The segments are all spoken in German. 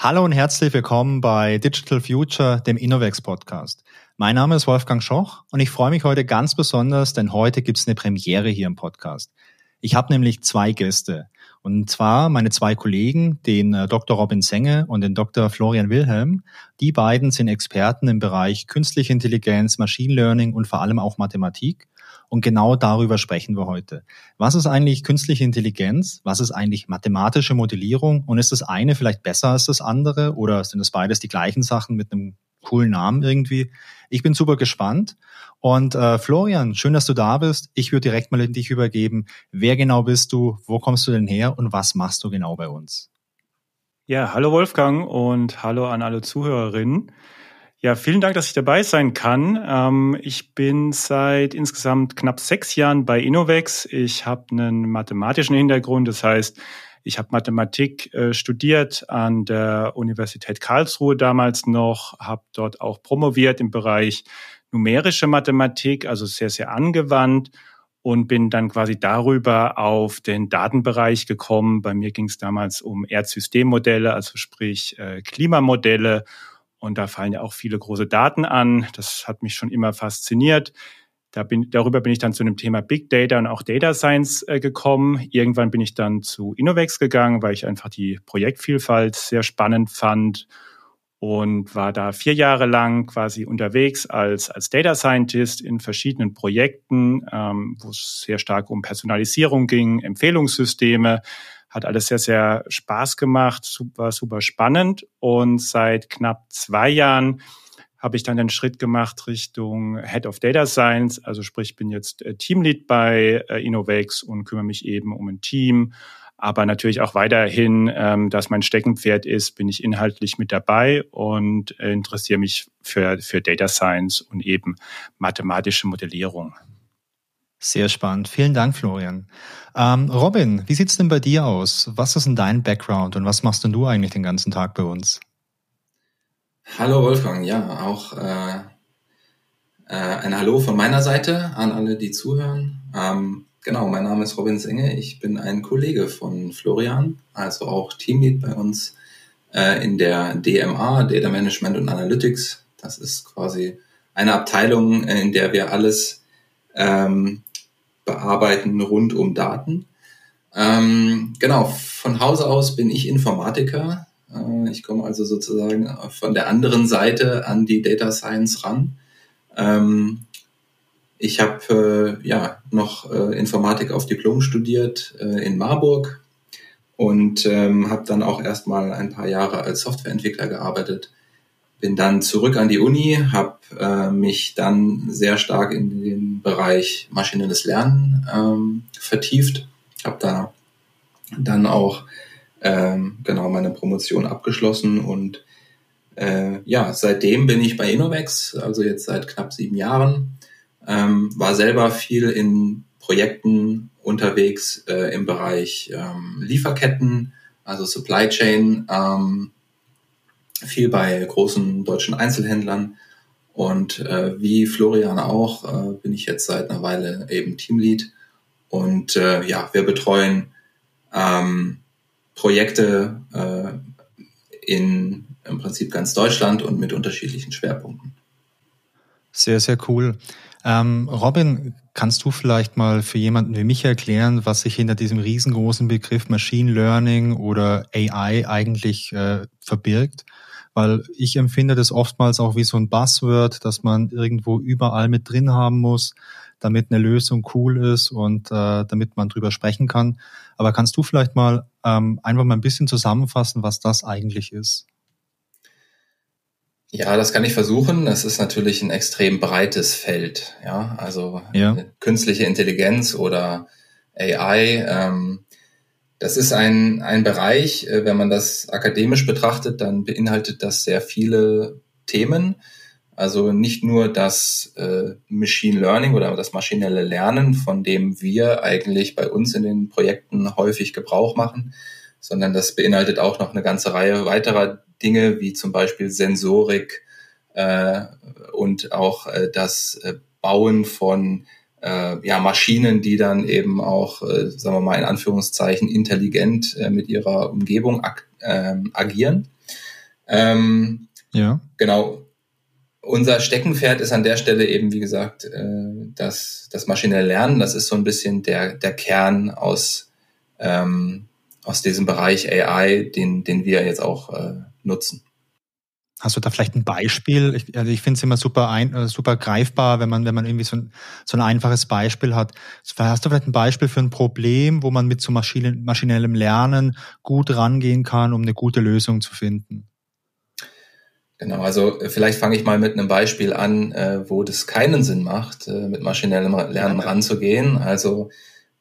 Hallo und herzlich willkommen bei Digital Future, dem Innovex Podcast. Mein Name ist Wolfgang Schoch und ich freue mich heute ganz besonders, denn heute gibt es eine Premiere hier im Podcast. Ich habe nämlich zwei Gäste. Und zwar meine zwei Kollegen, den äh, Dr. Robin Senge und den Dr. Florian Wilhelm. Die beiden sind Experten im Bereich künstliche Intelligenz, Machine Learning und vor allem auch Mathematik. Und genau darüber sprechen wir heute. Was ist eigentlich künstliche Intelligenz? Was ist eigentlich mathematische Modellierung? Und ist das eine vielleicht besser als das andere? Oder sind das beides die gleichen Sachen mit einem coolen Namen irgendwie? Ich bin super gespannt. Und äh, Florian, schön, dass du da bist. Ich würde direkt mal in dich übergeben. Wer genau bist du? Wo kommst du denn her? Und was machst du genau bei uns? Ja, hallo Wolfgang und hallo an alle Zuhörerinnen. Ja, vielen Dank, dass ich dabei sein kann. Ähm, ich bin seit insgesamt knapp sechs Jahren bei Innovex. Ich habe einen mathematischen Hintergrund, das heißt, ich habe Mathematik äh, studiert an der Universität Karlsruhe damals noch, habe dort auch promoviert im Bereich numerische Mathematik, also sehr, sehr angewandt und bin dann quasi darüber auf den Datenbereich gekommen. Bei mir ging es damals um Erdsystemmodelle, also sprich äh, Klimamodelle und da fallen ja auch viele große Daten an. Das hat mich schon immer fasziniert. Da bin, darüber bin ich dann zu dem Thema Big Data und auch Data Science äh, gekommen. Irgendwann bin ich dann zu Innovex gegangen, weil ich einfach die Projektvielfalt sehr spannend fand und war da vier Jahre lang quasi unterwegs als, als Data Scientist in verschiedenen Projekten, ähm, wo es sehr stark um Personalisierung ging, Empfehlungssysteme, hat alles sehr, sehr Spaß gemacht, super, super spannend. Und seit knapp zwei Jahren habe ich dann den Schritt gemacht Richtung Head of Data Science. Also sprich, bin jetzt äh, Teamlead bei äh, Innovex und kümmere mich eben um ein Team. Aber natürlich auch weiterhin, ähm, dass mein Steckenpferd ist, bin ich inhaltlich mit dabei und äh, interessiere mich für, für Data Science und eben mathematische Modellierung. Sehr spannend. Vielen Dank, Florian. Ähm, Robin, wie sieht's denn bei dir aus? Was ist denn dein Background und was machst denn du eigentlich den ganzen Tag bei uns? Hallo Wolfgang, ja, auch äh, äh, ein Hallo von meiner Seite an alle, die zuhören. Ähm, genau, mein Name ist Robin Senge, ich bin ein Kollege von Florian, also auch Teamlead bei uns äh, in der DMA, Data Management und Analytics. Das ist quasi eine Abteilung, in der wir alles ähm, bearbeiten rund um Daten. Ähm, genau, von Hause aus bin ich Informatiker. Äh, ich komme also sozusagen von der anderen Seite an die Data Science ran. Ähm, ich habe äh, ja noch äh, Informatik auf Diplom studiert äh, in Marburg und ähm, habe dann auch erstmal ein paar Jahre als Softwareentwickler gearbeitet bin dann zurück an die Uni, habe äh, mich dann sehr stark in den Bereich maschinelles Lernen ähm, vertieft, habe da dann auch ähm, genau meine Promotion abgeschlossen und äh, ja, seitdem bin ich bei Innovex, also jetzt seit knapp sieben Jahren, ähm, war selber viel in Projekten unterwegs äh, im Bereich ähm, Lieferketten, also Supply Chain, ähm, viel bei großen deutschen Einzelhändlern. Und äh, wie Florian auch, äh, bin ich jetzt seit einer Weile eben Teamlead. Und äh, ja, wir betreuen ähm, Projekte äh, in im Prinzip ganz Deutschland und mit unterschiedlichen Schwerpunkten. Sehr, sehr cool. Ähm, Robin, kannst du vielleicht mal für jemanden wie mich erklären, was sich hinter diesem riesengroßen Begriff Machine Learning oder AI eigentlich äh, verbirgt? Weil ich empfinde das oftmals auch wie so ein Buzzword, dass man irgendwo überall mit drin haben muss, damit eine Lösung cool ist und äh, damit man drüber sprechen kann. Aber kannst du vielleicht mal ähm, einfach mal ein bisschen zusammenfassen, was das eigentlich ist? Ja, das kann ich versuchen. Das ist natürlich ein extrem breites Feld. Ja, also ja. künstliche Intelligenz oder AI. Ähm, das ist ein, ein Bereich, äh, wenn man das akademisch betrachtet, dann beinhaltet das sehr viele Themen. Also nicht nur das äh, Machine Learning oder das maschinelle Lernen, von dem wir eigentlich bei uns in den Projekten häufig Gebrauch machen, sondern das beinhaltet auch noch eine ganze Reihe weiterer Dinge, wie zum Beispiel Sensorik äh, und auch äh, das Bauen von äh, ja, Maschinen, die dann eben auch, äh, sagen wir mal in Anführungszeichen, intelligent äh, mit ihrer Umgebung ag äh, agieren. Ähm, ja. Genau. Unser Steckenpferd ist an der Stelle eben, wie gesagt, äh, das, das maschinelle Lernen. Das ist so ein bisschen der, der Kern aus, ähm, aus diesem Bereich AI, den, den wir jetzt auch äh, nutzen. Hast du da vielleicht ein Beispiel? Ich, also ich finde es immer super ein, äh, super greifbar, wenn man wenn man irgendwie so ein, so ein einfaches Beispiel hat. Hast du vielleicht ein Beispiel für ein Problem, wo man mit so Maschinen, maschinellem Lernen gut rangehen kann, um eine gute Lösung zu finden? Genau, also äh, vielleicht fange ich mal mit einem Beispiel an, äh, wo das keinen Sinn macht, mit maschinellem Lernen ranzugehen. Also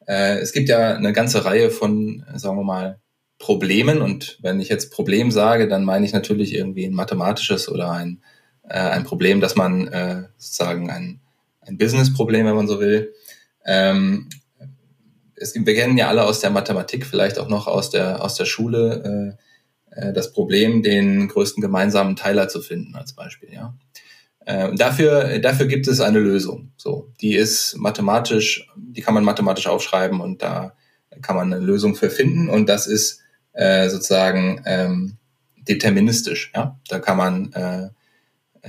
es gibt ja eine ganze Reihe von, sagen wir mal, Problemen. Und wenn ich jetzt Problem sage, dann meine ich natürlich irgendwie ein mathematisches oder ein, äh, ein Problem, dass man äh, sozusagen ein, ein Business-Problem, wenn man so will. Ähm, es gibt, wir kennen ja alle aus der Mathematik, vielleicht auch noch aus der, aus der Schule, äh, äh, das Problem, den größten gemeinsamen Teiler zu finden, als Beispiel, ja. Äh, dafür, dafür gibt es eine Lösung. So, die ist mathematisch, die kann man mathematisch aufschreiben und da kann man eine Lösung für finden. Und das ist äh, sozusagen ähm, deterministisch. Ja? Da kann man, äh,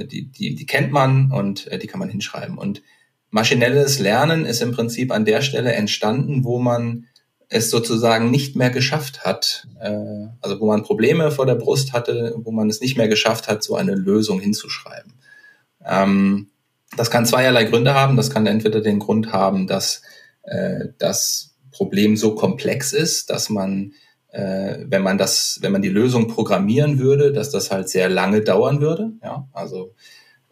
die, die, die kennt man und äh, die kann man hinschreiben. Und maschinelles Lernen ist im Prinzip an der Stelle entstanden, wo man es sozusagen nicht mehr geschafft hat, äh, also wo man Probleme vor der Brust hatte, wo man es nicht mehr geschafft hat, so eine Lösung hinzuschreiben. Ähm, das kann zweierlei Gründe haben. Das kann entweder den Grund haben, dass äh, das Problem so komplex ist, dass man äh, wenn man das, wenn man die Lösung programmieren würde, dass das halt sehr lange dauern würde. Ja, also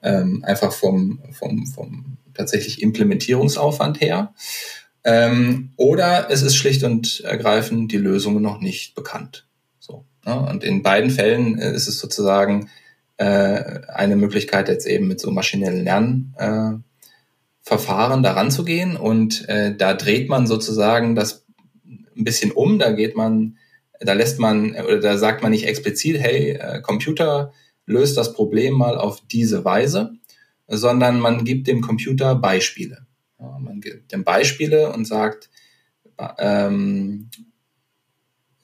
ähm, einfach vom, vom, vom tatsächlich Implementierungsaufwand her. Ähm, oder es ist schlicht und ergreifend die Lösung noch nicht bekannt. So. Ne? Und in beiden Fällen äh, ist es sozusagen äh, eine Möglichkeit, jetzt eben mit so maschinellen Lernverfahren äh, daran zu gehen. Und äh, da dreht man sozusagen das ein bisschen um. Da geht man da lässt man oder da sagt man nicht explizit, hey, äh, Computer löst das Problem mal auf diese Weise, sondern man gibt dem Computer Beispiele. Man gibt dem Beispiele und sagt, ähm,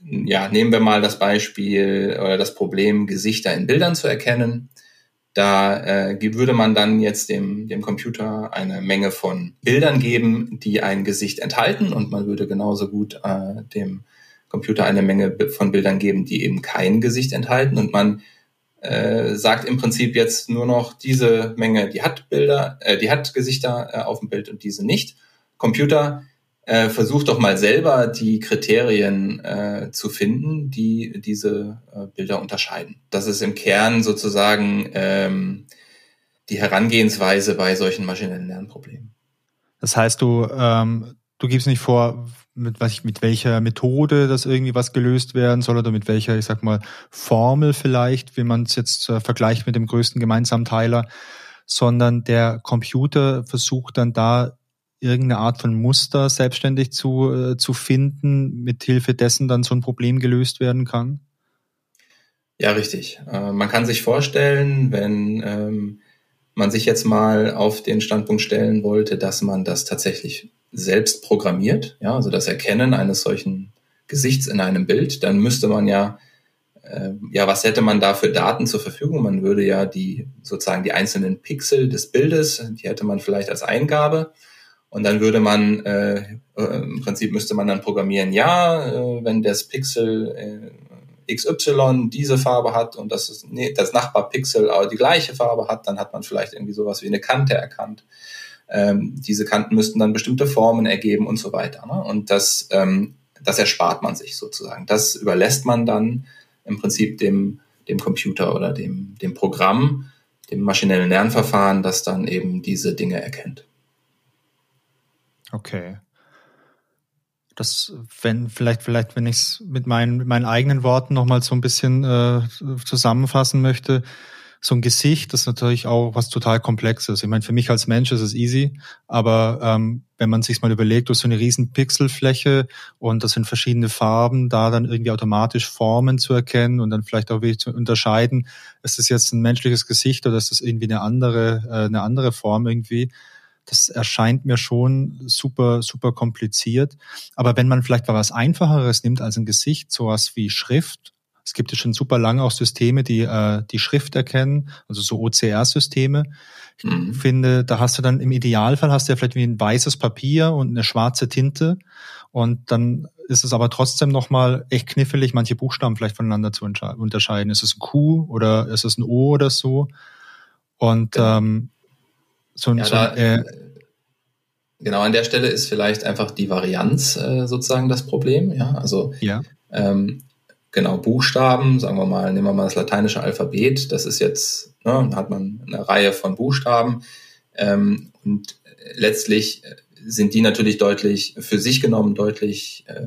ja, nehmen wir mal das Beispiel oder das Problem, Gesichter in Bildern zu erkennen. Da äh, würde man dann jetzt dem, dem Computer eine Menge von Bildern geben, die ein Gesicht enthalten und man würde genauso gut äh, dem Computer eine Menge von Bildern geben, die eben kein Gesicht enthalten und man äh, sagt im Prinzip jetzt nur noch diese Menge, die hat Bilder, äh, die hat Gesichter äh, auf dem Bild und diese nicht. Computer äh, versucht doch mal selber die Kriterien äh, zu finden, die diese äh, Bilder unterscheiden. Das ist im Kern sozusagen ähm, die Herangehensweise bei solchen maschinellen Lernproblemen. Das heißt, du, ähm, du gibst nicht vor, mit, was ich, mit welcher Methode das irgendwie was gelöst werden soll oder mit welcher, ich sag mal, Formel vielleicht, wie man es jetzt äh, vergleicht mit dem größten gemeinsamen Teiler, sondern der Computer versucht dann da irgendeine Art von Muster selbstständig zu, äh, zu finden, mit Hilfe dessen dann so ein Problem gelöst werden kann? Ja, richtig. Äh, man kann sich vorstellen, wenn ähm, man sich jetzt mal auf den Standpunkt stellen wollte, dass man das tatsächlich selbst programmiert, ja, also das Erkennen eines solchen Gesichts in einem Bild, dann müsste man ja, äh, ja, was hätte man da für Daten zur Verfügung? Man würde ja die sozusagen die einzelnen Pixel des Bildes, die hätte man vielleicht als Eingabe und dann würde man äh, äh im Prinzip müsste man dann programmieren, ja, äh, wenn das Pixel äh, XY diese Farbe hat und das, nee, das Nachbarpixel auch die gleiche Farbe hat, dann hat man vielleicht irgendwie sowas wie eine Kante erkannt. Ähm, diese Kanten müssten dann bestimmte Formen ergeben und so weiter. Ne? Und das, ähm, das erspart man sich sozusagen. Das überlässt man dann im Prinzip dem, dem Computer oder dem, dem Programm, dem maschinellen Lernverfahren, das dann eben diese Dinge erkennt. Okay. Das, wenn, vielleicht, vielleicht, wenn ich es mit meinen, mit meinen eigenen Worten nochmal so ein bisschen äh, zusammenfassen möchte, so ein Gesicht, das ist natürlich auch was total Komplexes. Ich meine, für mich als Mensch ist es easy, aber ähm, wenn man sich mal überlegt, du hast so eine riesen Pixelfläche und das sind verschiedene Farben, da dann irgendwie automatisch Formen zu erkennen und dann vielleicht auch wirklich zu unterscheiden, ist das jetzt ein menschliches Gesicht oder ist das irgendwie eine andere, äh, eine andere Form irgendwie? Das erscheint mir schon super, super kompliziert. Aber wenn man vielleicht mal was Einfacheres nimmt als ein Gesicht, sowas wie Schrift, Es gibt ja schon super lange auch Systeme, die äh, die Schrift erkennen, also so OCR-Systeme. Ich mhm. finde, da hast du dann im Idealfall hast du ja vielleicht wie ein weißes Papier und eine schwarze Tinte und dann ist es aber trotzdem nochmal echt knifflig, manche Buchstaben vielleicht voneinander zu unterscheiden. Ist es ein Q oder ist es ein O oder so? Und genau. ähm, so, ja, so da, äh, genau an der Stelle ist vielleicht einfach die Varianz äh, sozusagen das Problem. Ja, also ja. Ähm, genau Buchstaben, sagen wir mal, nehmen wir mal das lateinische Alphabet. Das ist jetzt, ne, hat man eine Reihe von Buchstaben ähm, und letztlich sind die natürlich deutlich für sich genommen deutlich äh,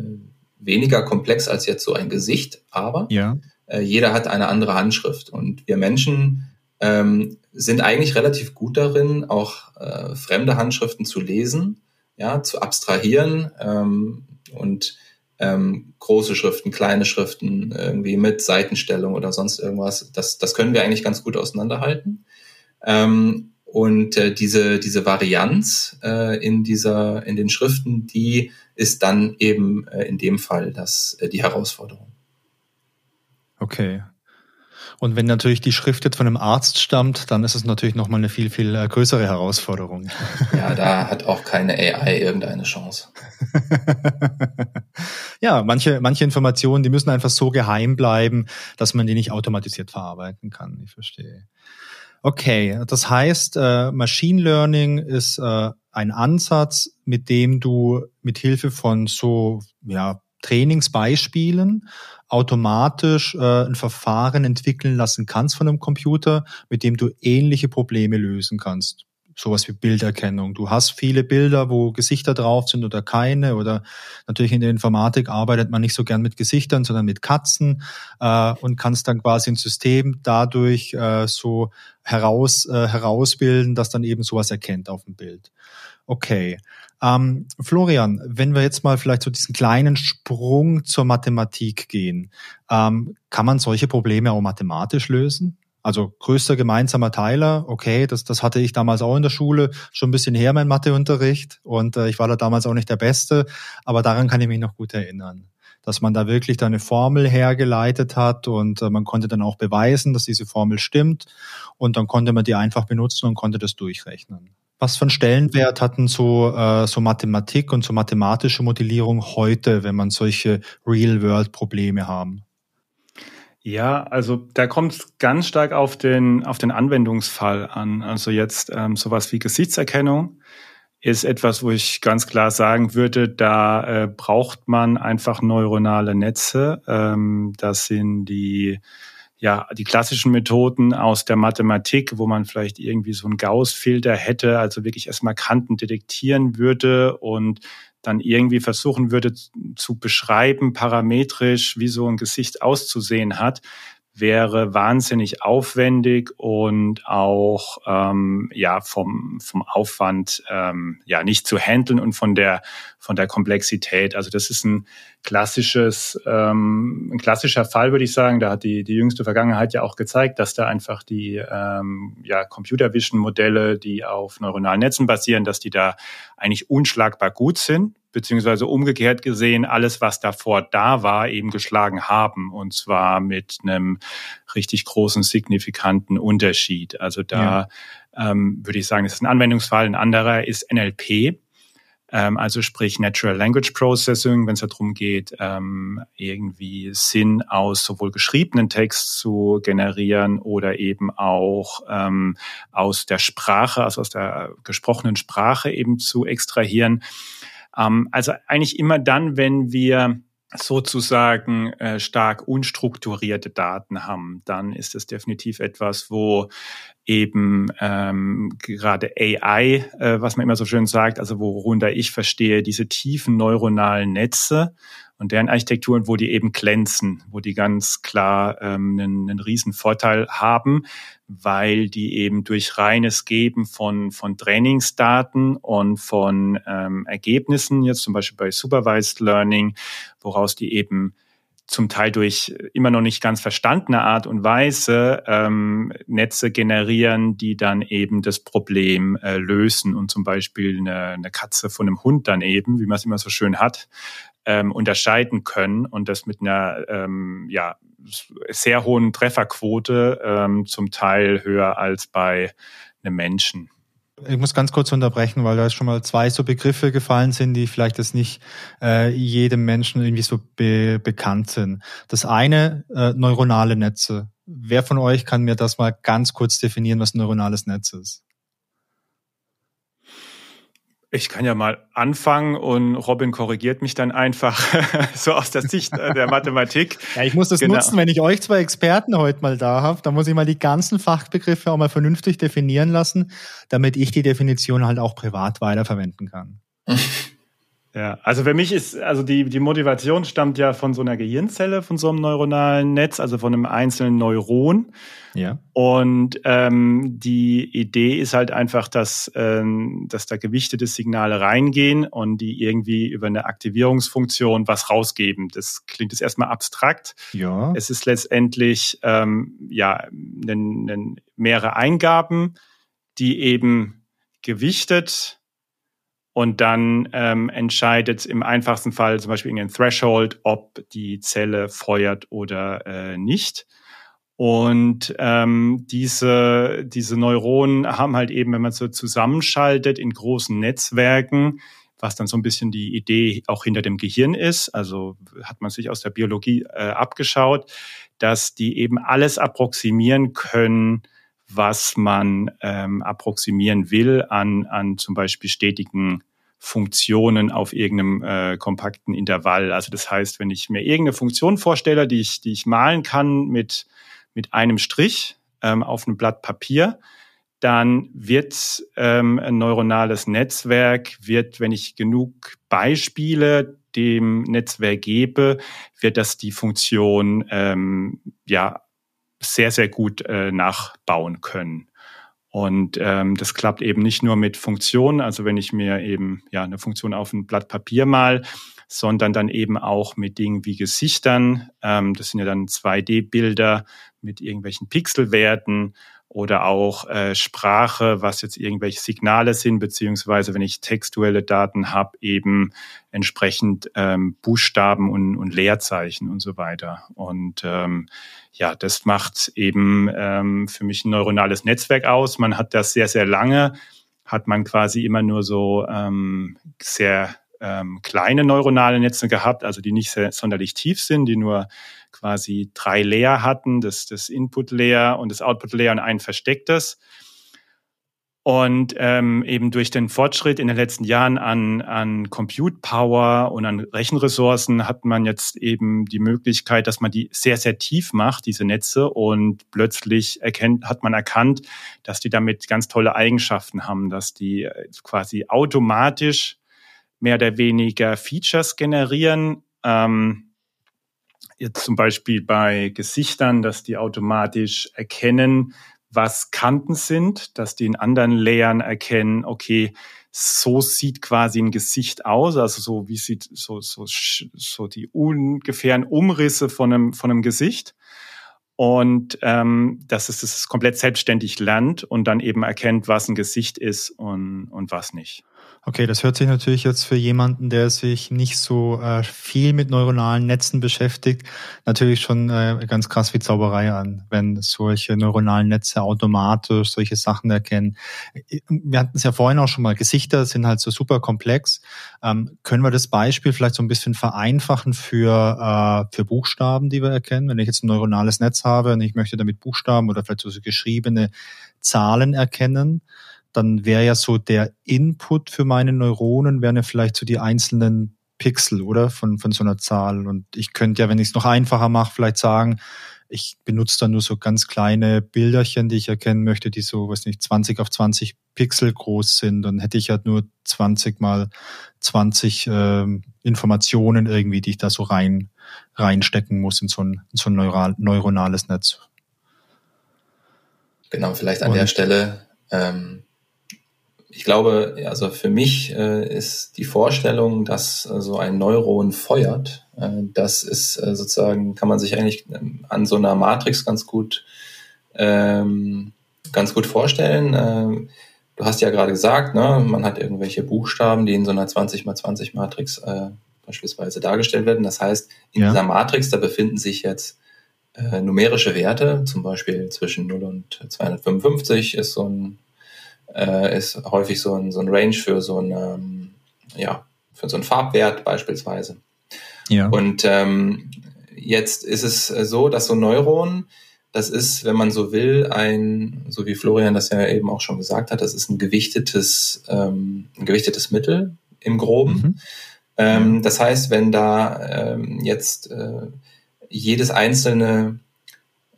weniger komplex als jetzt so ein Gesicht, aber ja. äh, jeder hat eine andere Handschrift und wir Menschen ähm, sind eigentlich relativ gut darin, auch äh, fremde Handschriften zu lesen, ja, zu abstrahieren ähm, und ähm, große Schriften, kleine Schriften, irgendwie mit Seitenstellung oder sonst irgendwas. Das, das können wir eigentlich ganz gut auseinanderhalten. Ähm, und äh, diese, diese Varianz äh, in dieser, in den Schriften, die ist dann eben äh, in dem Fall das, äh, die Herausforderung. Okay. Und wenn natürlich die Schrift jetzt von einem Arzt stammt, dann ist es natürlich nochmal eine viel, viel äh, größere Herausforderung. Ja, da hat auch keine AI irgendeine Chance. ja, manche, manche Informationen, die müssen einfach so geheim bleiben, dass man die nicht automatisiert verarbeiten kann. Ich verstehe. Okay, das heißt, äh, Machine Learning ist äh, ein Ansatz, mit dem du mit Hilfe von so ja, Trainingsbeispielen automatisch äh, ein Verfahren entwickeln lassen kannst von einem Computer, mit dem du ähnliche Probleme lösen kannst. Sowas wie Bilderkennung. Du hast viele Bilder, wo Gesichter drauf sind oder keine. Oder natürlich in der Informatik arbeitet man nicht so gern mit Gesichtern, sondern mit Katzen äh, und kannst dann quasi ein System dadurch äh, so heraus, äh, herausbilden, dass dann eben sowas erkennt auf dem Bild. Okay. Ähm, Florian, wenn wir jetzt mal vielleicht so diesen kleinen Sprung zur Mathematik gehen, ähm, kann man solche Probleme auch mathematisch lösen? Also größter gemeinsamer Teiler, okay, das, das hatte ich damals auch in der Schule, schon ein bisschen her, mein Matheunterricht. Und äh, ich war da damals auch nicht der Beste, aber daran kann ich mich noch gut erinnern dass man da wirklich da eine Formel hergeleitet hat und äh, man konnte dann auch beweisen, dass diese Formel stimmt und dann konnte man die einfach benutzen und konnte das durchrechnen. Was für einen Stellenwert hatten so, äh, so Mathematik und so mathematische Modellierung heute, wenn man solche Real-World-Probleme haben? Ja, also da kommt es ganz stark auf den, auf den Anwendungsfall an. Also jetzt ähm, sowas wie Gesichtserkennung ist etwas, wo ich ganz klar sagen würde, da äh, braucht man einfach neuronale Netze. Ähm, das sind die ja, die klassischen Methoden aus der Mathematik, wo man vielleicht irgendwie so einen Gauss-Filter hätte, also wirklich erstmal Kanten detektieren würde und dann irgendwie versuchen würde zu beschreiben, parametrisch, wie so ein Gesicht auszusehen hat, wäre wahnsinnig aufwendig und auch ähm, ja vom vom Aufwand ähm, ja nicht zu handeln und von der von der Komplexität. Also das ist ein klassisches ähm, ein klassischer Fall, würde ich sagen. Da hat die die jüngste Vergangenheit ja auch gezeigt, dass da einfach die ähm, ja Computer Vision Modelle, die auf neuronalen Netzen basieren, dass die da eigentlich unschlagbar gut sind beziehungsweise umgekehrt gesehen alles, was davor da war, eben geschlagen haben. Und zwar mit einem richtig großen, signifikanten Unterschied. Also da ja. ähm, würde ich sagen, das ist ein Anwendungsfall. Ein anderer ist NLP. Ähm, also sprich Natural Language Processing, wenn es darum geht, ähm, irgendwie Sinn aus sowohl geschriebenen Text zu generieren oder eben auch ähm, aus der Sprache, also aus der gesprochenen Sprache eben zu extrahieren. Ähm, also eigentlich immer dann, wenn wir sozusagen äh, stark unstrukturierte Daten haben, dann ist es definitiv etwas, wo eben ähm, gerade AI, äh, was man immer so schön sagt, also worunter ich verstehe, diese tiefen neuronalen Netze und deren Architekturen, wo die eben glänzen, wo die ganz klar ähm, einen, einen riesen Vorteil haben, weil die eben durch reines Geben von, von Trainingsdaten und von ähm, Ergebnissen, jetzt zum Beispiel bei Supervised Learning, woraus die eben zum Teil durch immer noch nicht ganz verstandene Art und Weise ähm, Netze generieren, die dann eben das Problem äh, lösen. Und zum Beispiel eine, eine Katze von einem Hund dann eben, wie man es immer so schön hat, ähm, unterscheiden können und das mit einer ähm, ja, sehr hohen Trefferquote, ähm, zum Teil höher als bei einem Menschen. Ich muss ganz kurz unterbrechen, weil da schon mal zwei so Begriffe gefallen sind, die vielleicht jetzt nicht äh, jedem Menschen irgendwie so be bekannt sind. Das eine, äh, neuronale Netze. Wer von euch kann mir das mal ganz kurz definieren, was ein neuronales Netz ist? Ich kann ja mal anfangen und Robin korrigiert mich dann einfach so aus der Sicht äh, der Mathematik. Ja, ich muss das genau. nutzen, wenn ich euch zwei Experten heute mal da habe, dann muss ich mal die ganzen Fachbegriffe auch mal vernünftig definieren lassen, damit ich die Definition halt auch privat weiterverwenden kann. Ja, also für mich ist, also die, die Motivation stammt ja von so einer Gehirnzelle, von so einem neuronalen Netz, also von einem einzelnen Neuron. Ja. Und ähm, die Idee ist halt einfach, dass, ähm, dass da gewichtete Signale reingehen und die irgendwie über eine Aktivierungsfunktion was rausgeben. Das klingt jetzt erstmal abstrakt. Ja. Es ist letztendlich ähm, ja mehrere Eingaben, die eben gewichtet und dann ähm, entscheidet im einfachsten Fall zum Beispiel irgendein Threshold, ob die Zelle feuert oder äh, nicht. Und ähm, diese, diese Neuronen haben halt eben, wenn man so zusammenschaltet in großen Netzwerken, was dann so ein bisschen die Idee auch hinter dem Gehirn ist, also hat man sich aus der Biologie äh, abgeschaut, dass die eben alles approximieren können, was man ähm, approximieren will an, an zum Beispiel stetigen Funktionen auf irgendeinem äh, kompakten Intervall. Also das heißt, wenn ich mir irgendeine Funktion vorstelle, die ich, die ich malen kann mit, mit einem Strich ähm, auf einem Blatt Papier, dann wird ähm, ein neuronales Netzwerk, wird, wenn ich genug Beispiele dem Netzwerk gebe, wird das die Funktion ähm, ja sehr, sehr gut äh, nachbauen können. Und ähm, das klappt eben nicht nur mit Funktionen, also wenn ich mir eben ja eine Funktion auf ein Blatt Papier mal, sondern dann eben auch mit Dingen wie Gesichtern. Ähm, das sind ja dann 2D-Bilder mit irgendwelchen Pixelwerten oder auch äh, Sprache, was jetzt irgendwelche Signale sind, beziehungsweise wenn ich textuelle Daten habe, eben entsprechend ähm, Buchstaben und, und Leerzeichen und so weiter. Und ähm, ja, das macht eben ähm, für mich ein neuronales Netzwerk aus. Man hat das sehr, sehr lange, hat man quasi immer nur so ähm, sehr ähm, kleine neuronale Netze gehabt, also die nicht sehr, sonderlich tief sind, die nur quasi drei Layer hatten, das, das Input-Layer und das Output-Layer und ein verstecktes. Und ähm, eben durch den Fortschritt in den letzten Jahren an, an Compute Power und an Rechenressourcen hat man jetzt eben die Möglichkeit, dass man die sehr, sehr tief macht, diese Netze. Und plötzlich erkennt, hat man erkannt, dass die damit ganz tolle Eigenschaften haben, dass die äh, quasi automatisch mehr oder weniger Features generieren. Ähm, jetzt zum Beispiel bei Gesichtern, dass die automatisch erkennen, was Kanten sind, dass die in anderen Layern erkennen, okay, so sieht quasi ein Gesicht aus, also so wie sieht so so so die ungefähren Umrisse von einem von einem Gesicht und ähm, dass es das komplett selbstständig lernt und dann eben erkennt, was ein Gesicht ist und und was nicht. Okay, das hört sich natürlich jetzt für jemanden, der sich nicht so äh, viel mit neuronalen Netzen beschäftigt, natürlich schon äh, ganz krass wie Zauberei an, wenn solche neuronalen Netze automatisch solche Sachen erkennen. Wir hatten es ja vorhin auch schon mal, Gesichter sind halt so super komplex. Ähm, können wir das Beispiel vielleicht so ein bisschen vereinfachen für, äh, für Buchstaben, die wir erkennen? Wenn ich jetzt ein neuronales Netz habe und ich möchte damit Buchstaben oder vielleicht so geschriebene Zahlen erkennen, dann wäre ja so der Input für meine Neuronen, wären ja vielleicht so die einzelnen Pixel, oder? Von, von so einer Zahl. Und ich könnte ja, wenn ich es noch einfacher mache, vielleicht sagen, ich benutze dann nur so ganz kleine Bilderchen, die ich erkennen möchte, die so, weiß nicht, 20 auf 20 Pixel groß sind. Dann hätte ich halt nur 20 mal 20 ähm, Informationen irgendwie, die ich da so rein reinstecken muss in so ein, in so ein neural, neuronales Netz. Genau, vielleicht an Und, der Stelle ähm, ich glaube, also für mich äh, ist die Vorstellung, dass äh, so ein Neuron feuert, Äh, das ist äh, sozusagen, kann man sich eigentlich ähm, an so einer Matrix ganz gut, ähm, ganz gut vorstellen. Ähm, du hast ja gerade gesagt, ne, man hat irgendwelche Buchstaben, die in so einer 20 x 20 Matrix äh, beispielsweise dargestellt werden. Das heißt, in ja. dieser Matrix, da befinden sich jetzt äh, numerische Werte, zum Beispiel zwischen 0 und 255 ist so ein, äh, ist häufig so ein, so ein Range für so ein, ähm, ja, für so einen Farbwert beispielsweise. Ja. Und ähm, jetzt ist es so, dass so ein Neuron, das ist, wenn man so will, ein, so wie Florian das ja eben auch schon gesagt hat, das ist ein gewichtetes, ähm, ein gewichtetes Mittel im Groben. Mhm. Ähm, das heißt, wenn da ähm, jetzt äh, jedes einzelne,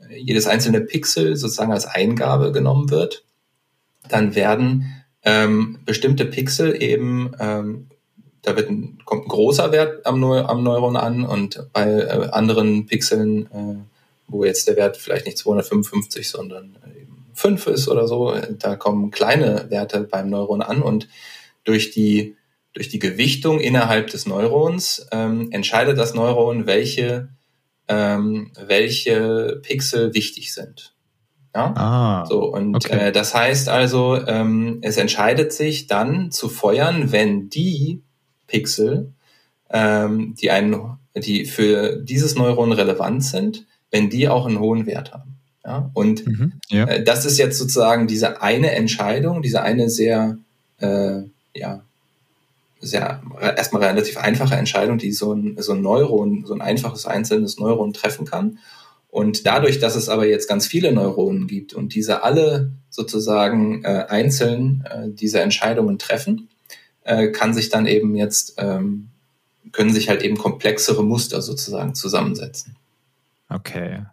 jedes einzelne Pixel sozusagen als Eingabe genommen wird, dann werden ähm, bestimmte Pixel eben, ähm, da wird ein, kommt ein großer Wert am, am Neuron an und bei äh, anderen Pixeln, äh, wo jetzt der Wert vielleicht nicht 255, sondern eben 5 ist oder so, da kommen kleine Werte beim Neuron an und durch die durch die Gewichtung innerhalb des Neurons ähm, entscheidet das Neuron, welche, ähm, welche Pixel wichtig sind. Ja? Ah, so, und okay. äh, das heißt also, ähm, es entscheidet sich dann zu feuern, wenn die Pixel, ähm, die, einen, die für dieses Neuron relevant sind, wenn die auch einen hohen Wert haben. Ja? Und mhm, ja. Äh, das ist jetzt sozusagen diese eine Entscheidung, diese eine sehr äh, ja, sehr erstmal relativ einfache Entscheidung, die so ein, so ein Neuron, so ein einfaches einzelnes Neuron treffen kann. Und dadurch, dass es aber jetzt ganz viele Neuronen gibt und diese alle sozusagen äh, einzeln äh, diese Entscheidungen treffen, äh, kann sich dann eben jetzt, ähm, können sich halt eben komplexere Muster sozusagen zusammensetzen. Okay.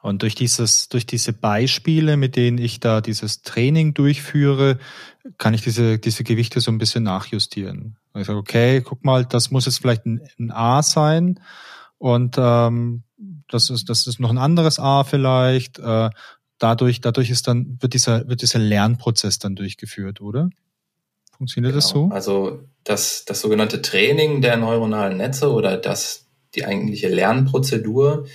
Und durch dieses, durch diese Beispiele, mit denen ich da dieses Training durchführe, kann ich diese, diese Gewichte so ein bisschen nachjustieren. Ich sage, okay, guck mal, das muss jetzt vielleicht ein, ein A sein und ähm, das ist, das ist noch ein anderes A vielleicht. Äh, dadurch, dadurch ist dann, wird dieser, wird dieser Lernprozess dann durchgeführt, oder? Funktioniert genau. das so? Also das, das sogenannte Training der neuronalen Netze oder das, die eigentliche Lernprozedur,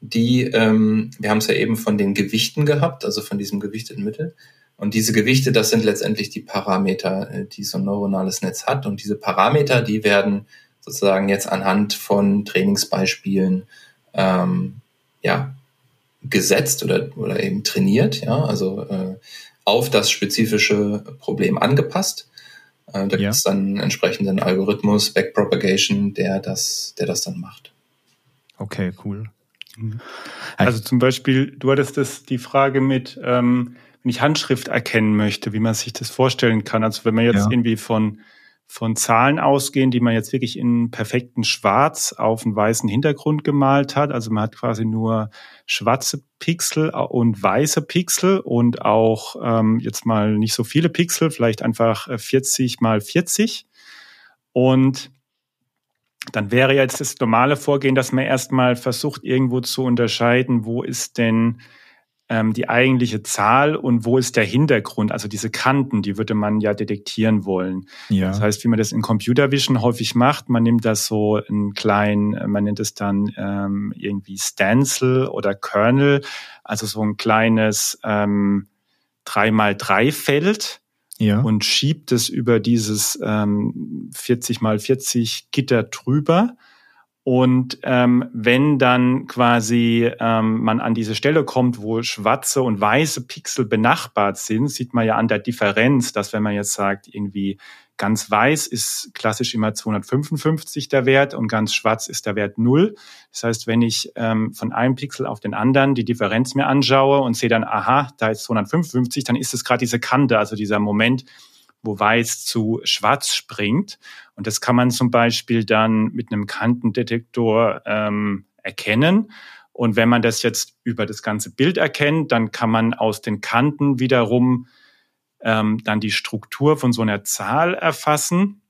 die, ähm, wir haben es ja eben von den Gewichten gehabt, also von diesem gewichteten Mittel. Und diese Gewichte, das sind letztendlich die Parameter, äh, die so ein neuronales Netz hat. Und diese Parameter, die werden sozusagen jetzt anhand von Trainingsbeispielen ähm, ja, gesetzt oder, oder eben trainiert, ja, also äh, auf das spezifische Problem angepasst. Äh, da ja. gibt es dann einen entsprechenden Algorithmus, Backpropagation, der das, der das dann macht. Okay, cool. Mhm. Also zum Beispiel, du hattest das, die Frage mit, ähm, wenn ich Handschrift erkennen möchte, wie man sich das vorstellen kann. Also wenn man jetzt ja. irgendwie von, von Zahlen ausgehen, die man jetzt wirklich in perfekten Schwarz auf einen weißen Hintergrund gemalt hat. Also man hat quasi nur schwarze Pixel und weiße Pixel und auch ähm, jetzt mal nicht so viele Pixel, vielleicht einfach 40 äh, mal 40. Und dann wäre jetzt das normale Vorgehen, dass man erstmal versucht, irgendwo zu unterscheiden, wo ist denn ähm, die eigentliche Zahl und wo ist der Hintergrund, also diese Kanten, die würde man ja detektieren wollen. Ja. Das heißt, wie man das in Computer Vision häufig macht, man nimmt das so einen kleinen, man nennt es dann ähm, irgendwie Stencil oder Kernel, also so ein kleines ähm, 3x3-Feld ja. und schiebt es über dieses ähm, 40 mal 40 Gitter drüber. Und ähm, wenn dann quasi ähm, man an diese Stelle kommt, wo schwarze und weiße Pixel benachbart sind, sieht man ja an der Differenz, dass wenn man jetzt sagt, irgendwie Ganz weiß ist klassisch immer 255 der Wert und ganz schwarz ist der Wert 0. Das heißt, wenn ich ähm, von einem Pixel auf den anderen die Differenz mir anschaue und sehe dann, aha, da ist 255, dann ist es gerade diese Kante, also dieser Moment, wo weiß zu schwarz springt. Und das kann man zum Beispiel dann mit einem Kantendetektor ähm, erkennen. Und wenn man das jetzt über das ganze Bild erkennt, dann kann man aus den Kanten wiederum ähm, dann die Struktur von so einer Zahl erfassen.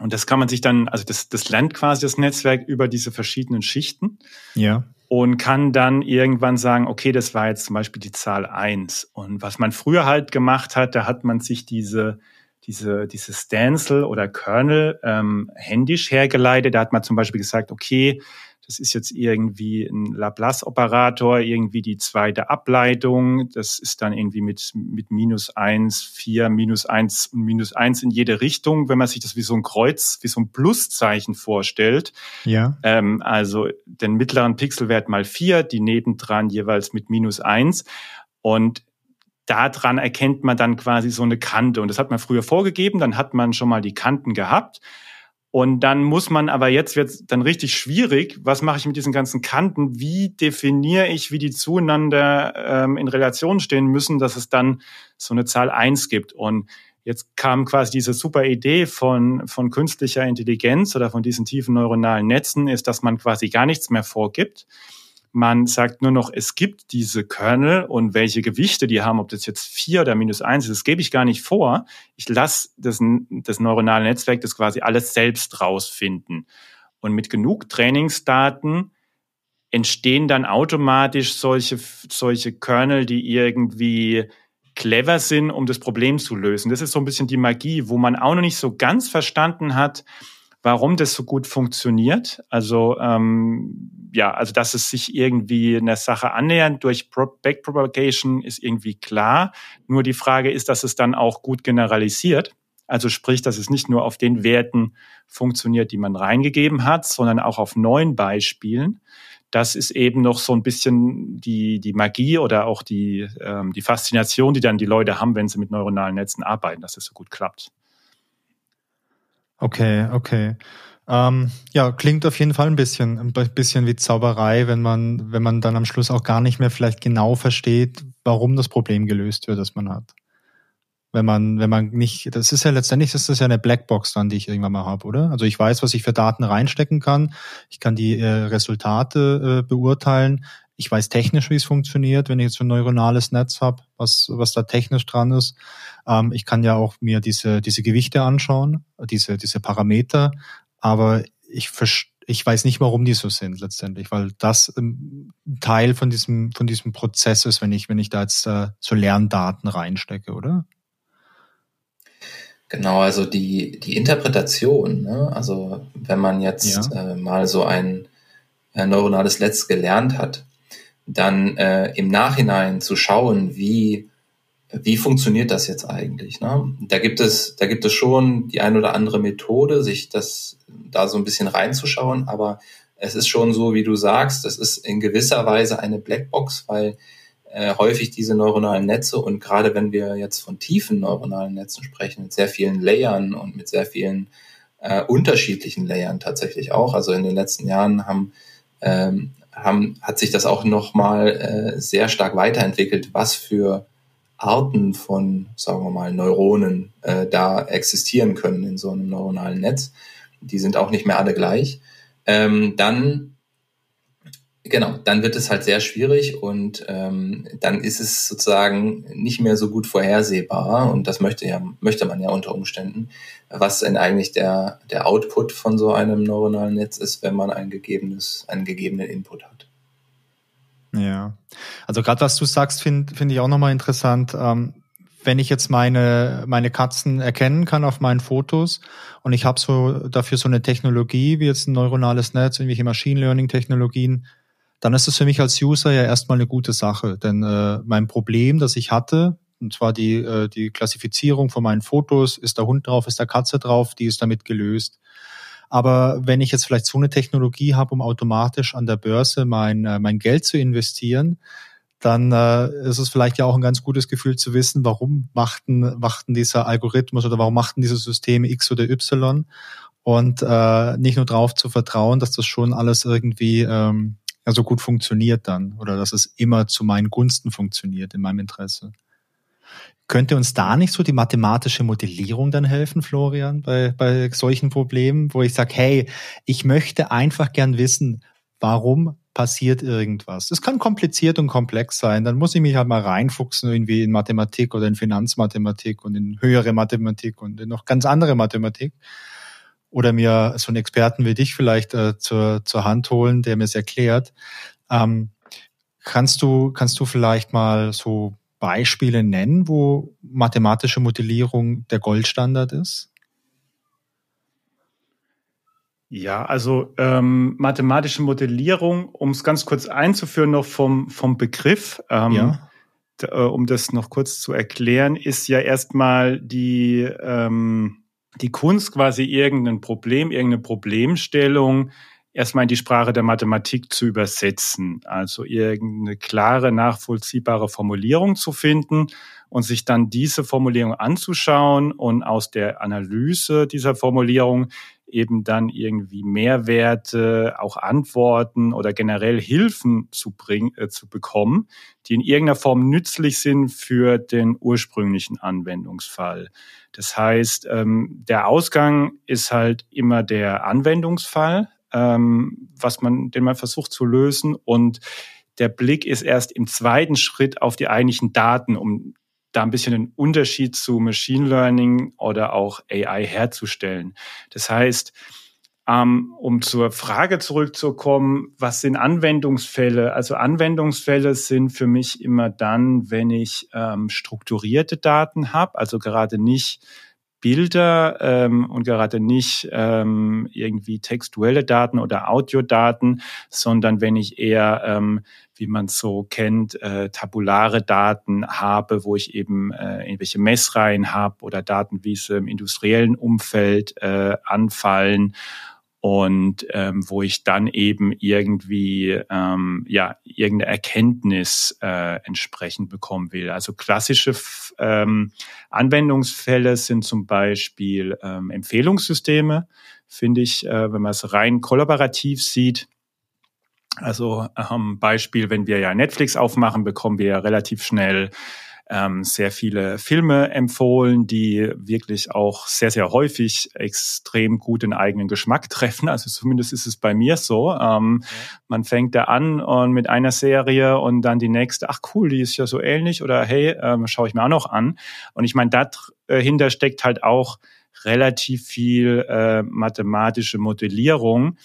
Und das kann man sich dann, also das, das lernt quasi das Netzwerk über diese verschiedenen Schichten. Ja. Und kann dann irgendwann sagen, okay, das war jetzt zum Beispiel die Zahl eins. Und was man früher halt gemacht hat, da hat man sich diese diese, diese Stencil oder Kernel ähm, händisch hergeleitet. Da hat man zum Beispiel gesagt, okay, das ist jetzt irgendwie ein Laplace-Operator, irgendwie die zweite Ableitung. Das ist dann irgendwie mit, mit minus eins, vier, minus eins und minus eins in jede Richtung, wenn man sich das wie so ein Kreuz, wie so ein Pluszeichen vorstellt. Ja. Ähm, also den mittleren Pixelwert mal vier, die nebendran jeweils mit minus eins. Und daran erkennt man dann quasi so eine Kante. Und das hat man früher vorgegeben, dann hat man schon mal die Kanten gehabt. Und dann muss man aber jetzt wird dann richtig schwierig. Was mache ich mit diesen ganzen Kanten? Wie definiere ich, wie die zueinander ähm, in Relation stehen müssen, dass es dann so eine Zahl eins gibt? Und jetzt kam quasi diese super Idee von, von künstlicher Intelligenz oder von diesen tiefen neuronalen Netzen, ist, dass man quasi gar nichts mehr vorgibt, man sagt nur noch, es gibt diese Kernel und welche Gewichte die haben, ob das jetzt vier oder minus eins ist, das gebe ich gar nicht vor. Ich lasse das, das neuronale Netzwerk das quasi alles selbst rausfinden. Und mit genug Trainingsdaten entstehen dann automatisch solche, solche Kernel, die irgendwie clever sind, um das Problem zu lösen. Das ist so ein bisschen die Magie, wo man auch noch nicht so ganz verstanden hat, warum das so gut funktioniert. Also ähm, ja, also dass es sich irgendwie einer Sache annähernd durch Backpropagation ist irgendwie klar. Nur die Frage ist, dass es dann auch gut generalisiert. Also sprich, dass es nicht nur auf den Werten funktioniert, die man reingegeben hat, sondern auch auf neuen Beispielen. Das ist eben noch so ein bisschen die, die Magie oder auch die, ähm, die Faszination, die dann die Leute haben, wenn sie mit neuronalen Netzen arbeiten, dass das so gut klappt. Okay, okay. Ähm, ja, klingt auf jeden Fall ein bisschen, ein bisschen wie Zauberei, wenn man, wenn man dann am Schluss auch gar nicht mehr vielleicht genau versteht, warum das Problem gelöst wird, das man hat. Wenn man, wenn man nicht, das ist ja letztendlich, das ist ja eine Blackbox dann, die ich irgendwann mal habe, oder? Also ich weiß, was ich für Daten reinstecken kann. Ich kann die äh, Resultate äh, beurteilen. Ich weiß technisch, wie es funktioniert, wenn ich jetzt so ein neuronales Netz habe, was, was da technisch dran ist. Ähm, ich kann ja auch mir diese, diese Gewichte anschauen, diese, diese Parameter, aber ich ich weiß nicht, warum die so sind letztendlich, weil das ähm, Teil von diesem, von diesem Prozess ist, wenn ich, wenn ich da jetzt äh, so Lerndaten reinstecke, oder? Genau, also die, die Interpretation, ne? also wenn man jetzt ja. äh, mal so ein äh, neuronales Netz gelernt hat, dann äh, im Nachhinein zu schauen, wie wie funktioniert das jetzt eigentlich? Ne? Da gibt es, da gibt es schon die ein oder andere Methode, sich das da so ein bisschen reinzuschauen, aber es ist schon so, wie du sagst, es ist in gewisser Weise eine Blackbox, weil äh, häufig diese neuronalen Netze und gerade wenn wir jetzt von tiefen neuronalen Netzen sprechen, mit sehr vielen Layern und mit sehr vielen äh, unterschiedlichen Layern tatsächlich auch. Also in den letzten Jahren haben ähm, haben, hat sich das auch nochmal äh, sehr stark weiterentwickelt, was für Arten von, sagen wir mal, Neuronen äh, da existieren können in so einem neuronalen Netz. Die sind auch nicht mehr alle gleich. Ähm, dann Genau, dann wird es halt sehr schwierig und ähm, dann ist es sozusagen nicht mehr so gut vorhersehbar und das möchte ja möchte man ja unter Umständen, was denn eigentlich der der Output von so einem neuronalen Netz ist, wenn man ein gegebenes einen gegebenen Input hat. Ja, also gerade was du sagst, finde finde ich auch nochmal interessant. Ähm, wenn ich jetzt meine meine Katzen erkennen kann auf meinen Fotos und ich habe so dafür so eine Technologie wie jetzt ein neuronales Netz, irgendwelche Machine Learning Technologien dann ist es für mich als User ja erstmal eine gute Sache. Denn äh, mein Problem, das ich hatte, und zwar die, äh, die Klassifizierung von meinen Fotos, ist der Hund drauf, ist der Katze drauf, die ist damit gelöst. Aber wenn ich jetzt vielleicht so eine Technologie habe, um automatisch an der Börse mein, äh, mein Geld zu investieren, dann äh, ist es vielleicht ja auch ein ganz gutes Gefühl zu wissen, warum machten, machten dieser Algorithmus oder warum machten diese Systeme X oder Y und äh, nicht nur darauf zu vertrauen, dass das schon alles irgendwie ähm, ja so gut funktioniert dann oder dass es immer zu meinen Gunsten funktioniert in meinem Interesse. Könnte uns da nicht so die mathematische Modellierung dann helfen, Florian, bei, bei solchen Problemen, wo ich sage, hey, ich möchte einfach gern wissen, warum passiert irgendwas. Es kann kompliziert und komplex sein. Dann muss ich mich halt mal reinfuchsen irgendwie in Mathematik oder in Finanzmathematik und in höhere Mathematik und in noch ganz andere Mathematik oder mir so einen Experten wie dich vielleicht äh, zur, zur Hand holen, der mir es erklärt. Ähm, kannst du, kannst du vielleicht mal so Beispiele nennen, wo mathematische Modellierung der Goldstandard ist? Ja, also ähm, mathematische Modellierung, um es ganz kurz einzuführen, noch vom, vom Begriff, ähm, ja. äh, um das noch kurz zu erklären, ist ja erstmal die, ähm, die Kunst, quasi irgendein Problem, irgendeine Problemstellung erstmal in die Sprache der Mathematik zu übersetzen. Also irgendeine klare, nachvollziehbare Formulierung zu finden und sich dann diese Formulierung anzuschauen und aus der Analyse dieser Formulierung eben dann irgendwie Mehrwerte, auch Antworten oder generell Hilfen zu bringen, äh, zu bekommen, die in irgendeiner Form nützlich sind für den ursprünglichen Anwendungsfall. Das heißt, ähm, der Ausgang ist halt immer der Anwendungsfall, ähm, was man, den man versucht zu lösen und der Blick ist erst im zweiten Schritt auf die eigentlichen Daten, um da ein bisschen einen Unterschied zu Machine Learning oder auch AI herzustellen. Das heißt, ähm, um zur Frage zurückzukommen, was sind Anwendungsfälle? Also Anwendungsfälle sind für mich immer dann, wenn ich ähm, strukturierte Daten habe, also gerade nicht Bilder ähm, und gerade nicht ähm, irgendwie textuelle Daten oder Audiodaten, sondern wenn ich eher, ähm, wie man so kennt, äh, tabulare Daten habe, wo ich eben äh, irgendwelche Messreihen habe oder Daten, wie sie im industriellen Umfeld äh, anfallen und ähm, wo ich dann eben irgendwie ähm, ja irgendeine Erkenntnis äh, entsprechend bekommen will. Also klassische ähm, Anwendungsfälle sind zum Beispiel ähm, Empfehlungssysteme, finde ich, äh, wenn man es rein kollaborativ sieht. Also ähm, Beispiel, wenn wir ja Netflix aufmachen, bekommen wir ja relativ schnell ähm, sehr viele Filme empfohlen, die wirklich auch sehr, sehr häufig extrem gut den eigenen Geschmack treffen. Also zumindest ist es bei mir so. Ähm, ja. Man fängt da an und mit einer Serie und dann die nächste, ach cool, die ist ja so ähnlich oder hey, ähm, schaue ich mir auch noch an. Und ich meine, dahinter äh, steckt halt auch relativ viel äh, mathematische Modellierung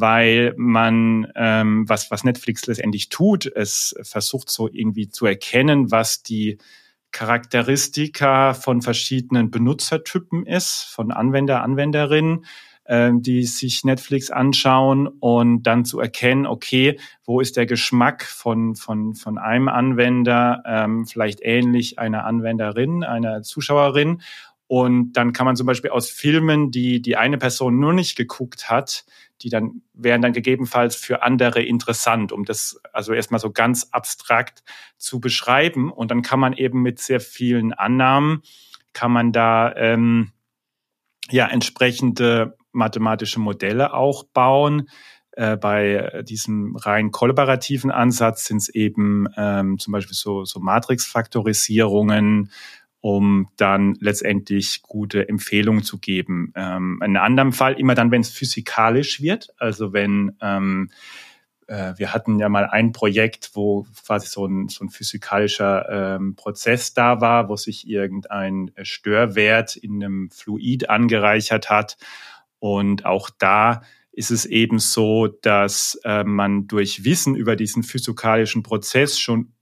weil man, ähm, was, was Netflix letztendlich tut, es versucht so irgendwie zu erkennen, was die Charakteristika von verschiedenen Benutzertypen ist, von Anwender, Anwenderinnen, äh, die sich Netflix anschauen und dann zu erkennen, okay, wo ist der Geschmack von, von, von einem Anwender, ähm, vielleicht ähnlich einer Anwenderin, einer Zuschauerin und dann kann man zum Beispiel aus Filmen, die die eine Person nur nicht geguckt hat, die dann wären dann gegebenenfalls für andere interessant, um das also erstmal so ganz abstrakt zu beschreiben. Und dann kann man eben mit sehr vielen Annahmen kann man da ähm, ja entsprechende mathematische Modelle auch bauen. Äh, bei diesem rein kollaborativen Ansatz sind es eben ähm, zum Beispiel so, so Matrix-Faktorisierungen, um dann letztendlich gute Empfehlungen zu geben. Ähm, in einem anderen Fall immer dann, wenn es physikalisch wird, also wenn ähm, äh, wir hatten ja mal ein Projekt, wo quasi so ein, so ein physikalischer ähm, Prozess da war, wo sich irgendein Störwert in einem Fluid angereichert hat. Und auch da ist es eben so, dass äh, man durch Wissen über diesen physikalischen Prozess schon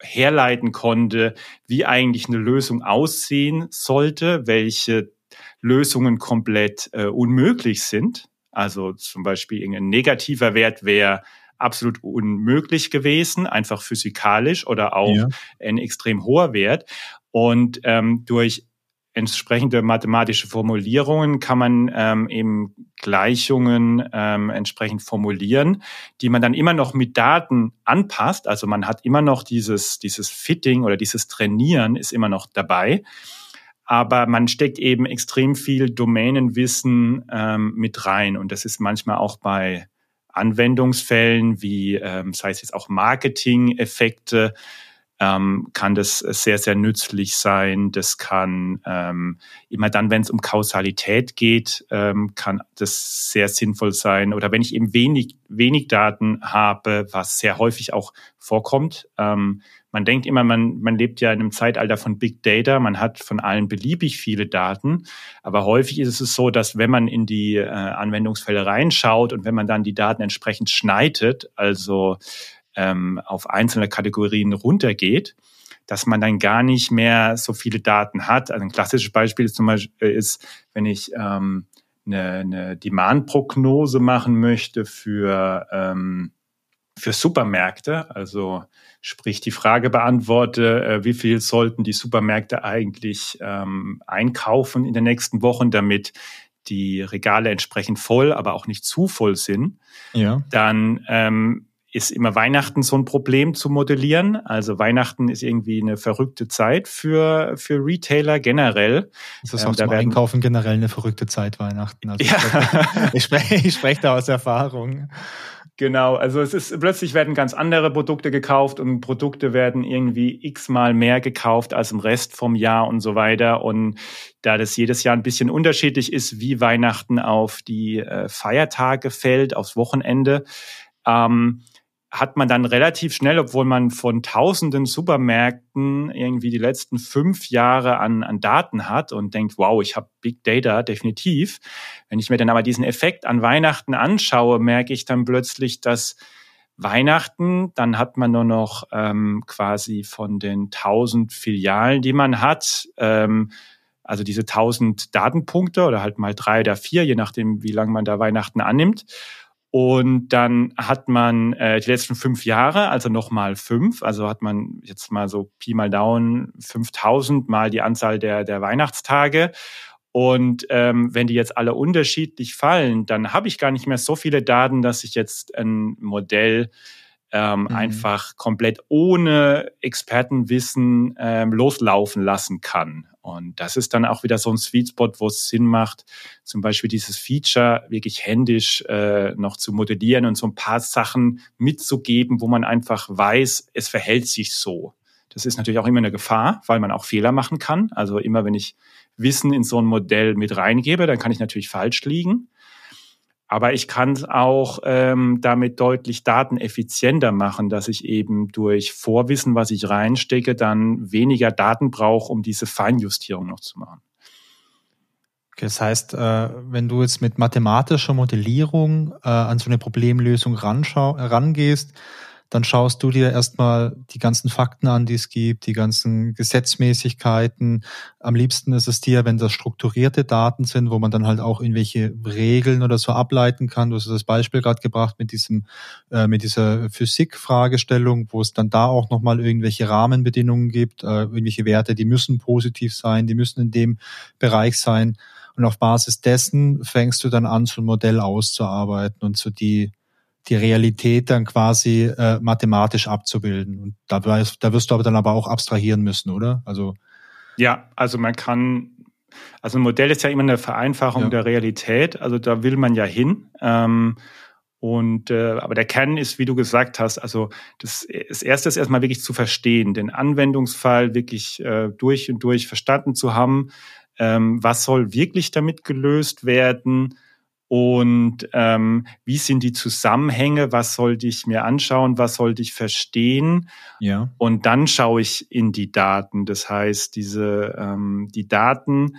herleiten konnte, wie eigentlich eine Lösung aussehen sollte, welche Lösungen komplett äh, unmöglich sind. Also zum Beispiel ein negativer Wert wäre absolut unmöglich gewesen, einfach physikalisch oder auch ja. ein extrem hoher Wert. Und ähm, durch entsprechende mathematische Formulierungen kann man ähm, eben Gleichungen ähm, entsprechend formulieren, die man dann immer noch mit Daten anpasst. Also man hat immer noch dieses, dieses Fitting oder dieses Trainieren ist immer noch dabei. Aber man steckt eben extrem viel Domänenwissen ähm, mit rein. Und das ist manchmal auch bei Anwendungsfällen wie, ähm, sei es jetzt auch Marketing-Effekte, ähm, kann das sehr, sehr nützlich sein. Das kann ähm, immer dann, wenn es um Kausalität geht, ähm, kann das sehr sinnvoll sein. Oder wenn ich eben wenig, wenig Daten habe, was sehr häufig auch vorkommt. Ähm, man denkt immer, man, man lebt ja in einem Zeitalter von Big Data, man hat von allen beliebig viele Daten, aber häufig ist es so, dass wenn man in die äh, Anwendungsfälle reinschaut und wenn man dann die Daten entsprechend schneidet, also ähm, auf einzelne Kategorien runtergeht, dass man dann gar nicht mehr so viele Daten hat. Also ein klassisches Beispiel ist zum Beispiel ist, wenn ich ähm, eine, eine Demand-Prognose machen möchte für ähm, für Supermärkte, also sprich die Frage beantworte, äh, wie viel sollten die Supermärkte eigentlich ähm, einkaufen in den nächsten Wochen, damit die Regale entsprechend voll, aber auch nicht zu voll sind, ja. dann ähm, ist immer Weihnachten so ein Problem zu modellieren. Also Weihnachten ist irgendwie eine verrückte Zeit für, für Retailer generell. Das ist auch ähm, zum Einkaufen generell eine verrückte Zeit, Weihnachten. Also ja. ich, spreche, ich spreche da aus Erfahrung. Genau, also es ist plötzlich werden ganz andere Produkte gekauft und Produkte werden irgendwie x-mal mehr gekauft als im Rest vom Jahr und so weiter. Und da das jedes Jahr ein bisschen unterschiedlich ist, wie Weihnachten auf die äh, Feiertage fällt, aufs Wochenende, ähm, hat man dann relativ schnell, obwohl man von tausenden Supermärkten irgendwie die letzten fünf Jahre an, an Daten hat und denkt, wow, ich habe Big Data definitiv. Wenn ich mir dann aber diesen Effekt an Weihnachten anschaue, merke ich dann plötzlich, dass Weihnachten, dann hat man nur noch ähm, quasi von den tausend Filialen, die man hat, ähm, also diese tausend Datenpunkte oder halt mal drei oder vier, je nachdem, wie lange man da Weihnachten annimmt. Und dann hat man äh, die letzten fünf Jahre, also nochmal fünf, also hat man jetzt mal so Pi mal Down 5000 mal die Anzahl der, der Weihnachtstage. Und ähm, wenn die jetzt alle unterschiedlich fallen, dann habe ich gar nicht mehr so viele Daten, dass ich jetzt ein Modell ähm, mhm. einfach komplett ohne Expertenwissen ähm, loslaufen lassen kann. Und das ist dann auch wieder so ein Sweet Spot, wo es Sinn macht, zum Beispiel dieses Feature wirklich händisch äh, noch zu modellieren und so ein paar Sachen mitzugeben, wo man einfach weiß, es verhält sich so. Das ist natürlich auch immer eine Gefahr, weil man auch Fehler machen kann. Also immer, wenn ich Wissen in so ein Modell mit reingebe, dann kann ich natürlich falsch liegen. Aber ich kann es auch ähm, damit deutlich dateneffizienter machen, dass ich eben durch Vorwissen, was ich reinstecke, dann weniger Daten brauche, um diese Feinjustierung noch zu machen. Okay, das heißt, äh, wenn du jetzt mit mathematischer Modellierung äh, an so eine Problemlösung rangehst, dann schaust du dir erstmal die ganzen Fakten an, die es gibt, die ganzen Gesetzmäßigkeiten. Am liebsten ist es dir, wenn das strukturierte Daten sind, wo man dann halt auch irgendwelche Regeln oder so ableiten kann. Du hast das Beispiel gerade gebracht mit diesem, äh, mit dieser Physik-Fragestellung, wo es dann da auch nochmal irgendwelche Rahmenbedingungen gibt, äh, irgendwelche Werte, die müssen positiv sein, die müssen in dem Bereich sein. Und auf Basis dessen fängst du dann an, so ein Modell auszuarbeiten und so die die Realität dann quasi äh, mathematisch abzubilden. Und da, da wirst du aber dann aber auch abstrahieren müssen, oder? Also ja, also man kann, also ein Modell ist ja immer eine Vereinfachung ja. der Realität. Also da will man ja hin. Ähm, und äh, aber der Kern ist, wie du gesagt hast, also das, das erste ist erstmal wirklich zu verstehen, den Anwendungsfall wirklich äh, durch und durch verstanden zu haben. Ähm, was soll wirklich damit gelöst werden? Und ähm, wie sind die Zusammenhänge, was sollte ich mir anschauen, was sollte ich verstehen. Ja. Und dann schaue ich in die Daten. Das heißt, diese ähm, die Daten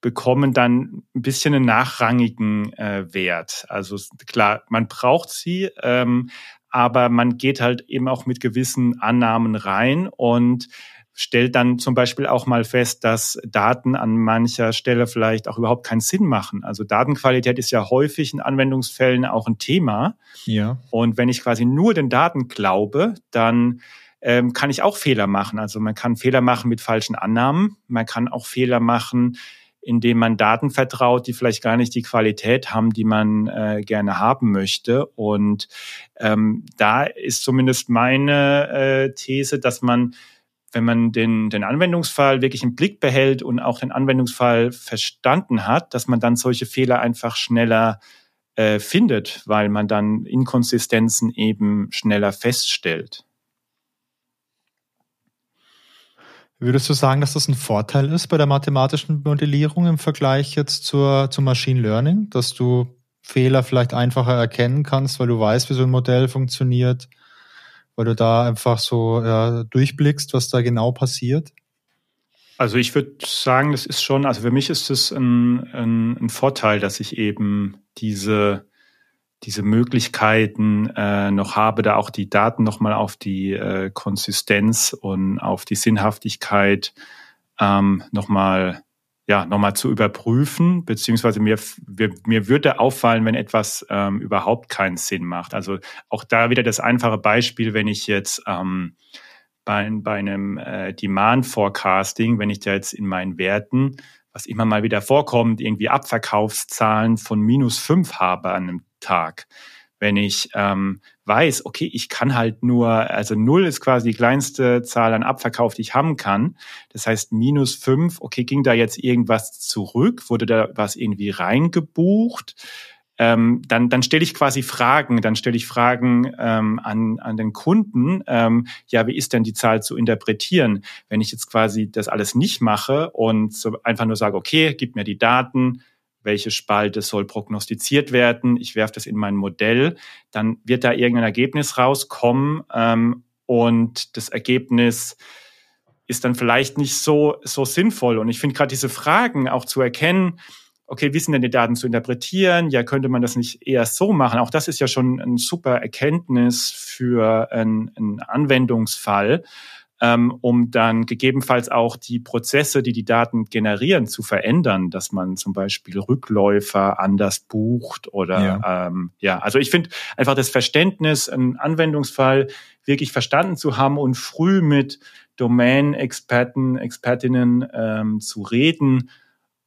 bekommen dann ein bisschen einen nachrangigen äh, Wert. Also klar, man braucht sie, ähm, aber man geht halt eben auch mit gewissen Annahmen rein und stellt dann zum Beispiel auch mal fest, dass Daten an mancher Stelle vielleicht auch überhaupt keinen Sinn machen. Also Datenqualität ist ja häufig in Anwendungsfällen auch ein Thema. Ja. Und wenn ich quasi nur den Daten glaube, dann ähm, kann ich auch Fehler machen. Also man kann Fehler machen mit falschen Annahmen. Man kann auch Fehler machen, indem man Daten vertraut, die vielleicht gar nicht die Qualität haben, die man äh, gerne haben möchte. Und ähm, da ist zumindest meine äh, These, dass man wenn man den, den Anwendungsfall wirklich im Blick behält und auch den Anwendungsfall verstanden hat, dass man dann solche Fehler einfach schneller äh, findet, weil man dann Inkonsistenzen eben schneller feststellt. Würdest du sagen, dass das ein Vorteil ist bei der mathematischen Modellierung im Vergleich jetzt zur, zum Machine Learning, dass du Fehler vielleicht einfacher erkennen kannst, weil du weißt, wie so ein Modell funktioniert? Weil du da einfach so ja, durchblickst, was da genau passiert? Also ich würde sagen, das ist schon, also für mich ist es ein, ein, ein Vorteil, dass ich eben diese, diese Möglichkeiten äh, noch habe, da auch die Daten nochmal auf die äh, Konsistenz und auf die Sinnhaftigkeit ähm, nochmal ja, nochmal zu überprüfen, beziehungsweise mir, mir, mir würde auffallen, wenn etwas ähm, überhaupt keinen Sinn macht. Also auch da wieder das einfache Beispiel, wenn ich jetzt ähm, bei, bei einem äh, Demand Forecasting, wenn ich da jetzt in meinen Werten, was immer mal wieder vorkommt, irgendwie Abverkaufszahlen von minus fünf habe an einem Tag. Wenn ich ähm, weiß, okay, ich kann halt nur, also null ist quasi die kleinste Zahl an Abverkauf, die ich haben kann. Das heißt, minus fünf, okay, ging da jetzt irgendwas zurück? Wurde da was irgendwie reingebucht? ähm, dann, dann stelle ich quasi Fragen, dann stelle ich Fragen ähm, an, an den Kunden, ähm, ja, wie ist denn die Zahl zu interpretieren? Wenn ich jetzt quasi das alles nicht mache und so einfach nur sage, okay, gib mir die Daten, welche Spalte soll prognostiziert werden, ich werfe das in mein Modell, dann wird da irgendein Ergebnis rauskommen ähm, und das Ergebnis ist dann vielleicht nicht so, so sinnvoll. Und ich finde gerade diese Fragen auch zu erkennen, okay, wie sind denn die Daten zu interpretieren? Ja, könnte man das nicht eher so machen? Auch das ist ja schon ein super Erkenntnis für einen, einen Anwendungsfall, um dann gegebenenfalls auch die Prozesse, die die Daten generieren, zu verändern, dass man zum Beispiel Rückläufer anders bucht oder ja, ähm, ja also ich finde einfach das Verständnis, einen Anwendungsfall wirklich verstanden zu haben und früh mit Domain-Experten, Expertinnen ähm, zu reden,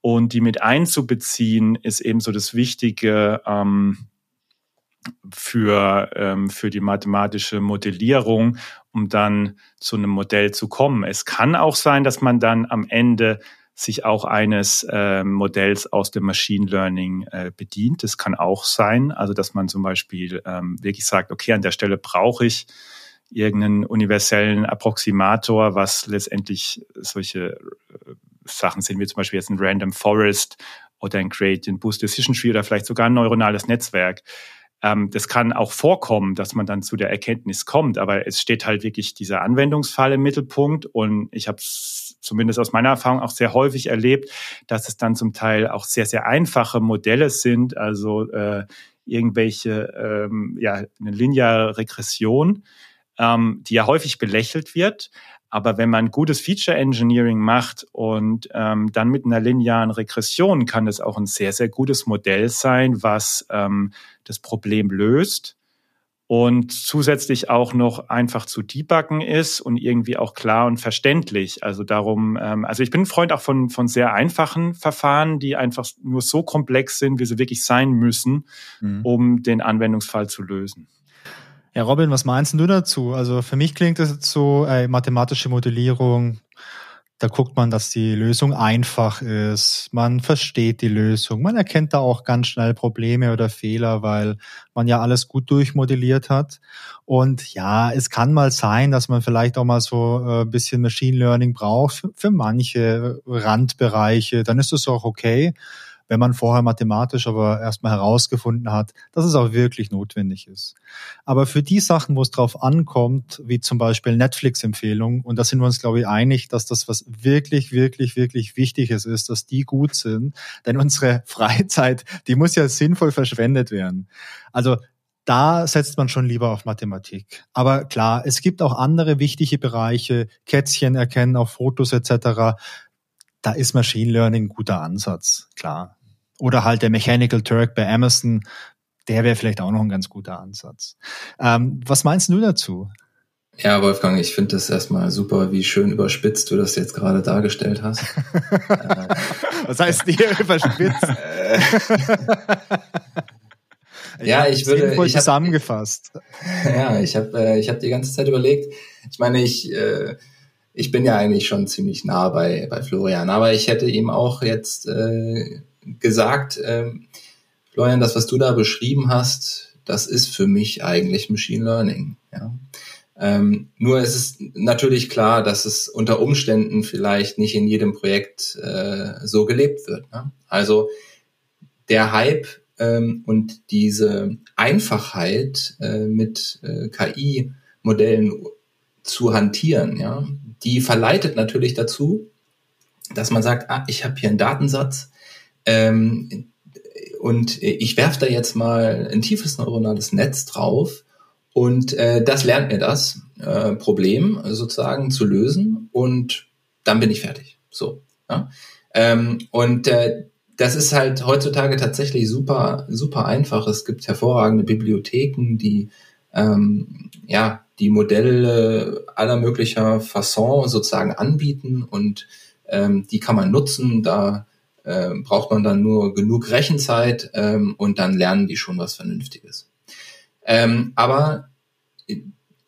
und die mit einzubeziehen, ist eben so das Wichtige ähm, für, ähm, für die mathematische Modellierung, um dann zu einem Modell zu kommen. Es kann auch sein, dass man dann am Ende sich auch eines äh, Modells aus dem Machine Learning äh, bedient. Das kann auch sein, also dass man zum Beispiel ähm, wirklich sagt, okay, an der Stelle brauche ich irgendeinen universellen Approximator, was letztendlich solche äh, Sachen sind, wie zum Beispiel jetzt ein Random Forest oder ein Gradient Boost Decision Tree oder vielleicht sogar ein neuronales Netzwerk. Ähm, das kann auch vorkommen, dass man dann zu der Erkenntnis kommt, aber es steht halt wirklich dieser Anwendungsfall im Mittelpunkt. Und ich habe es zumindest aus meiner Erfahrung auch sehr häufig erlebt, dass es dann zum Teil auch sehr, sehr einfache Modelle sind, also äh, irgendwelche, ähm, ja, eine lineare Regression, ähm, die ja häufig belächelt wird, aber wenn man gutes Feature Engineering macht und ähm, dann mit einer linearen Regression kann das auch ein sehr, sehr gutes Modell sein, was ähm, das Problem löst und zusätzlich auch noch einfach zu debuggen ist und irgendwie auch klar und verständlich. Also darum, ähm, also ich bin ein Freund auch von, von sehr einfachen Verfahren, die einfach nur so komplex sind, wie sie wirklich sein müssen, mhm. um den Anwendungsfall zu lösen. Ja, Robin, was meinst du dazu? Also für mich klingt das so, äh, mathematische Modellierung, da guckt man, dass die Lösung einfach ist, man versteht die Lösung, man erkennt da auch ganz schnell Probleme oder Fehler, weil man ja alles gut durchmodelliert hat. Und ja, es kann mal sein, dass man vielleicht auch mal so äh, ein bisschen Machine Learning braucht für, für manche Randbereiche, dann ist das auch okay wenn man vorher mathematisch aber erstmal herausgefunden hat, dass es auch wirklich notwendig ist. Aber für die Sachen, wo es drauf ankommt, wie zum Beispiel Netflix-Empfehlungen, und da sind wir uns, glaube ich, einig, dass das was wirklich, wirklich, wirklich Wichtiges ist, dass die gut sind. Denn unsere Freizeit, die muss ja sinnvoll verschwendet werden. Also da setzt man schon lieber auf Mathematik. Aber klar, es gibt auch andere wichtige Bereiche, Kätzchen erkennen auf Fotos etc. Da ist Machine Learning ein guter Ansatz, klar. Oder halt der Mechanical Turk bei Amazon, der wäre vielleicht auch noch ein ganz guter Ansatz. Ähm, was meinst du dazu? Ja, Wolfgang, ich finde das erstmal super, wie schön überspitzt du das jetzt gerade dargestellt hast. was heißt hier überspitzt? ja, ich würde ich hab, zusammengefasst. Ja, ich habe äh, ich habe die ganze Zeit überlegt. Ich meine, ich äh, ich bin ja eigentlich schon ziemlich nah bei bei Florian, aber ich hätte ihm auch jetzt äh, gesagt, ähm, Florian, das, was du da beschrieben hast, das ist für mich eigentlich Machine Learning. Ja. Ähm, nur ist es natürlich klar, dass es unter Umständen vielleicht nicht in jedem Projekt äh, so gelebt wird. Ne? Also der Hype ähm, und diese Einfachheit äh, mit äh, KI-Modellen zu hantieren, ja, die verleitet natürlich dazu, dass man sagt, ah, ich habe hier einen Datensatz, ähm, und ich werfe da jetzt mal ein tiefes neuronales Netz drauf und äh, das lernt mir das äh, Problem sozusagen zu lösen und dann bin ich fertig. So. Ja? Ähm, und äh, das ist halt heutzutage tatsächlich super, super einfach. Es gibt hervorragende Bibliotheken, die ähm, ja die Modelle aller möglicher Fasson sozusagen anbieten und ähm, die kann man nutzen. Da äh, braucht man dann nur genug Rechenzeit ähm, und dann lernen die schon was Vernünftiges. Ähm, aber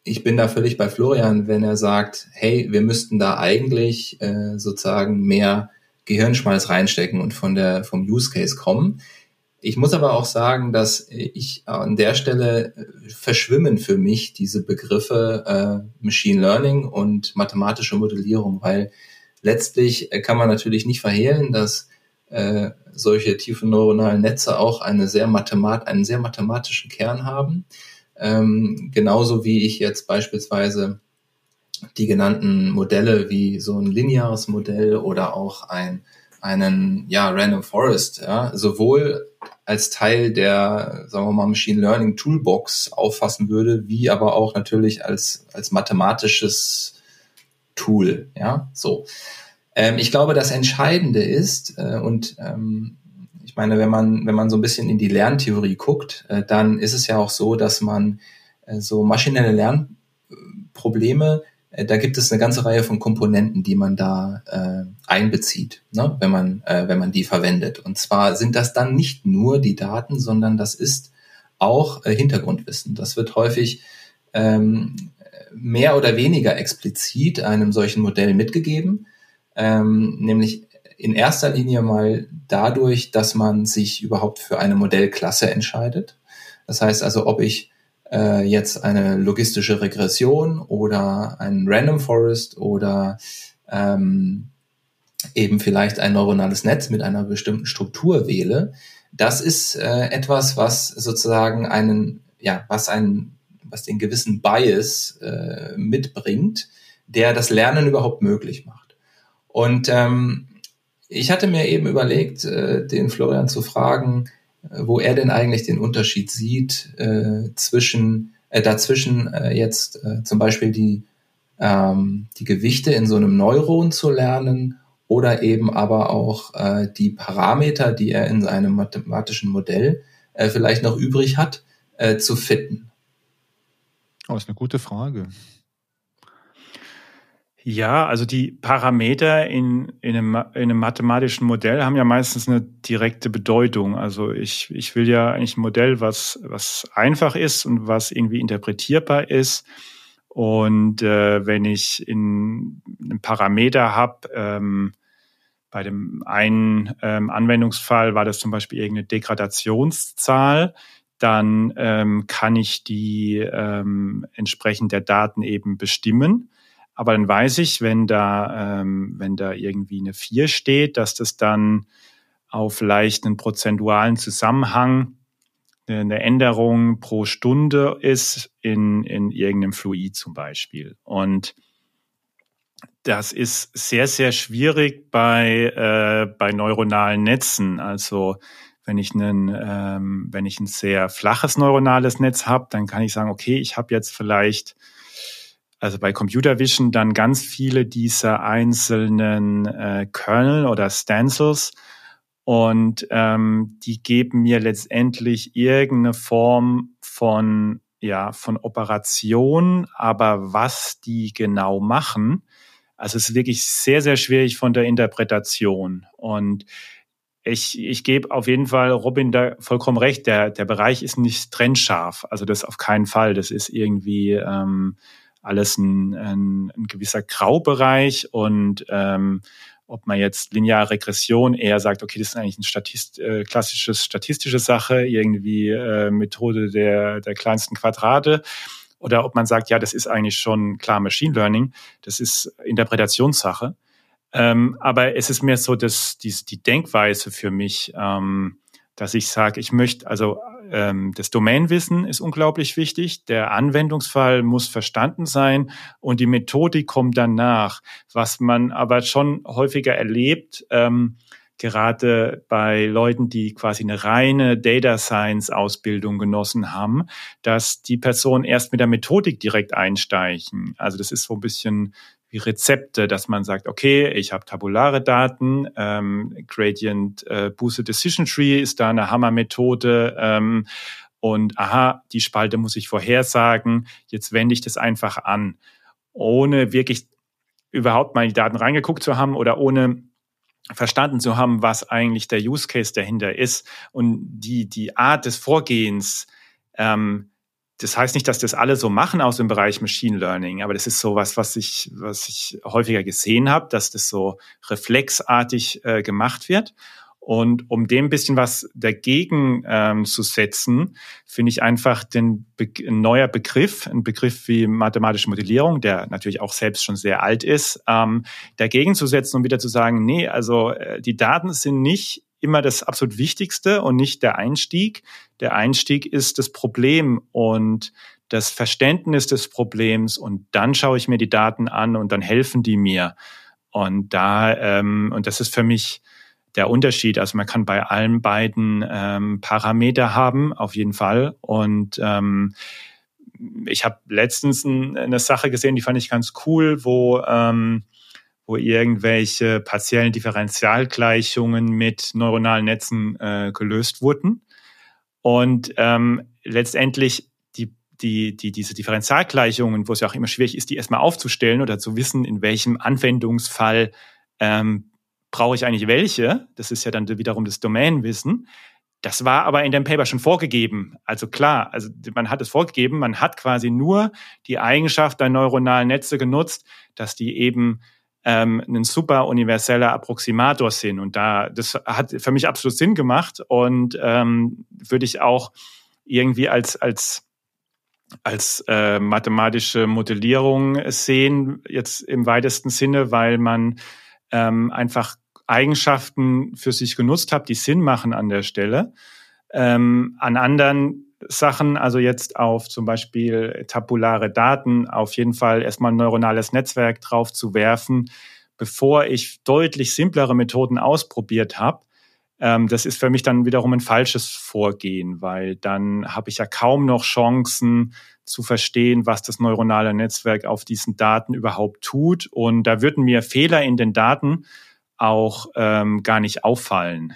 ich bin da völlig bei Florian, wenn er sagt, hey, wir müssten da eigentlich äh, sozusagen mehr Gehirnschmalz reinstecken und von der, vom Use Case kommen. Ich muss aber auch sagen, dass ich an der Stelle äh, verschwimmen für mich diese Begriffe äh, Machine Learning und mathematische Modellierung, weil letztlich äh, kann man natürlich nicht verhehlen, dass äh, solche tiefen neuronalen Netze auch eine sehr mathemat einen sehr mathematischen Kern haben. Ähm, genauso wie ich jetzt beispielsweise die genannten Modelle wie so ein lineares Modell oder auch ein, einen ja, Random Forest, ja, sowohl als Teil der, sagen wir mal, Machine Learning Toolbox auffassen würde, wie aber auch natürlich als, als mathematisches Tool, ja, so. Ähm, ich glaube, das Entscheidende ist, äh, und ähm, ich meine, wenn man, wenn man so ein bisschen in die Lerntheorie guckt, äh, dann ist es ja auch so, dass man äh, so maschinelle Lernprobleme äh, da gibt es eine ganze Reihe von Komponenten, die man da äh, einbezieht, ne, wenn man äh, wenn man die verwendet. Und zwar sind das dann nicht nur die Daten, sondern das ist auch Hintergrundwissen. Das wird häufig ähm, mehr oder weniger explizit einem solchen Modell mitgegeben, ähm, nämlich in erster Linie mal dadurch, dass man sich überhaupt für eine Modellklasse entscheidet. Das heißt also, ob ich äh, jetzt eine logistische Regression oder ein Random Forest oder ähm, eben vielleicht ein neuronales Netz mit einer bestimmten Struktur wähle, das ist äh, etwas, was sozusagen einen, ja, was einen, was den gewissen Bias äh, mitbringt, der das Lernen überhaupt möglich macht. Und ähm, ich hatte mir eben überlegt, äh, den Florian zu fragen, wo er denn eigentlich den Unterschied sieht äh, zwischen äh, dazwischen äh, jetzt äh, zum Beispiel die ähm, die Gewichte in so einem Neuron zu lernen oder eben aber auch äh, die Parameter, die er in seinem mathematischen Modell äh, vielleicht noch übrig hat, äh, zu fitten. Oh, ist eine gute Frage. Ja, also die Parameter in, in, einem, in einem mathematischen Modell haben ja meistens eine direkte Bedeutung. Also ich, ich will ja eigentlich ein Modell, was, was einfach ist und was irgendwie interpretierbar ist. Und äh, wenn ich in einem Parameter habe, ähm, bei dem einen ähm, Anwendungsfall war das zum Beispiel irgendeine Degradationszahl, dann ähm, kann ich die ähm, entsprechend der Daten eben bestimmen. Aber dann weiß ich, wenn da, ähm, wenn da irgendwie eine 4 steht, dass das dann auf leicht einen prozentualen Zusammenhang eine Änderung pro Stunde ist in, in irgendeinem Fluid zum Beispiel. Und das ist sehr, sehr schwierig bei, äh, bei neuronalen Netzen. Also wenn ich, einen, ähm, wenn ich ein sehr flaches neuronales Netz habe, dann kann ich sagen, okay, ich habe jetzt vielleicht also bei Computer Vision dann ganz viele dieser einzelnen äh, Kernel oder Stencils und ähm, die geben mir letztendlich irgendeine Form von ja von Operation, aber was die genau machen, also es ist wirklich sehr sehr schwierig von der Interpretation und ich, ich gebe auf jeden Fall Robin da vollkommen recht. Der, der Bereich ist nicht trennscharf. Also das auf keinen Fall. Das ist irgendwie ähm, alles ein, ein, ein gewisser Graubereich und ähm, ob man jetzt lineare Regression eher sagt, okay, das ist eigentlich ein Statist, äh, klassisches statistische Sache, irgendwie äh, Methode der, der kleinsten Quadrate, oder ob man sagt, ja, das ist eigentlich schon klar Machine Learning, das ist Interpretationssache. Ähm, aber es ist mehr so, dass die, die Denkweise für mich, ähm, dass ich sage, ich möchte, also ähm, das Domainwissen ist unglaublich wichtig, der Anwendungsfall muss verstanden sein und die Methodik kommt danach. Was man aber schon häufiger erlebt, ähm, gerade bei Leuten, die quasi eine reine Data Science Ausbildung genossen haben, dass die Personen erst mit der Methodik direkt einsteigen. Also das ist so ein bisschen wie Rezepte, dass man sagt, okay, ich habe tabulare Daten, ähm, Gradient äh, Boosted Decision Tree ist da eine Hammermethode ähm, und aha, die Spalte muss ich vorhersagen, jetzt wende ich das einfach an, ohne wirklich überhaupt mal in die Daten reingeguckt zu haben oder ohne verstanden zu haben, was eigentlich der Use Case dahinter ist und die, die Art des Vorgehens ähm, das heißt nicht, dass das alle so machen aus dem Bereich Machine Learning, aber das ist so was, was ich, was ich häufiger gesehen habe, dass das so reflexartig äh, gemacht wird. Und um dem ein bisschen was dagegen ähm, zu setzen, finde ich einfach den Be ein neuer Begriff, ein Begriff wie mathematische Modellierung, der natürlich auch selbst schon sehr alt ist, ähm, dagegen zu setzen und wieder zu sagen, nee, also äh, die Daten sind nicht immer das absolut Wichtigste und nicht der Einstieg. Der Einstieg ist das Problem und das Verständnis des Problems und dann schaue ich mir die Daten an und dann helfen die mir. Und da, ähm, und das ist für mich der Unterschied. Also man kann bei allen beiden ähm, Parameter haben, auf jeden Fall. Und ähm, ich habe letztens ein, eine Sache gesehen, die fand ich ganz cool, wo ähm, wo irgendwelche partiellen Differentialgleichungen mit neuronalen Netzen äh, gelöst wurden. Und ähm, letztendlich die, die, die, diese Differentialgleichungen, wo es ja auch immer schwierig ist, die erstmal aufzustellen oder zu wissen, in welchem Anwendungsfall ähm, brauche ich eigentlich welche. Das ist ja dann wiederum das Domainwissen. Das war aber in dem Paper schon vorgegeben. Also klar, also man hat es vorgegeben, man hat quasi nur die Eigenschaft der neuronalen Netze genutzt, dass die eben ähm, ein super universeller Approximator sind. Und da, das hat für mich absolut Sinn gemacht und ähm, würde ich auch irgendwie als, als, als äh, mathematische Modellierung sehen, jetzt im weitesten Sinne, weil man ähm, einfach Eigenschaften für sich genutzt hat, die Sinn machen an der Stelle. Ähm, an anderen Sachen, also jetzt auf zum Beispiel tabulare Daten, auf jeden Fall erstmal ein neuronales Netzwerk drauf zu werfen, bevor ich deutlich simplere Methoden ausprobiert habe. Ähm, das ist für mich dann wiederum ein falsches Vorgehen, weil dann habe ich ja kaum noch Chancen zu verstehen, was das neuronale Netzwerk auf diesen Daten überhaupt tut. Und da würden mir Fehler in den Daten auch ähm, gar nicht auffallen.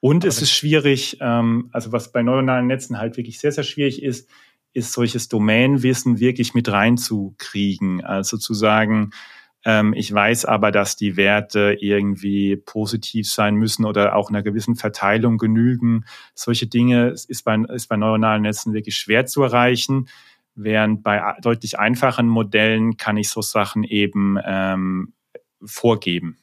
Und es ist schwierig, ähm, also was bei neuronalen Netzen halt wirklich sehr, sehr schwierig ist, ist solches Domainwissen wirklich mit reinzukriegen. Also zu sagen, ähm, ich weiß aber, dass die Werte irgendwie positiv sein müssen oder auch einer gewissen Verteilung genügen. Solche Dinge ist bei, ist bei neuronalen Netzen wirklich schwer zu erreichen. Während bei deutlich einfachen Modellen kann ich so Sachen eben ähm, vorgeben.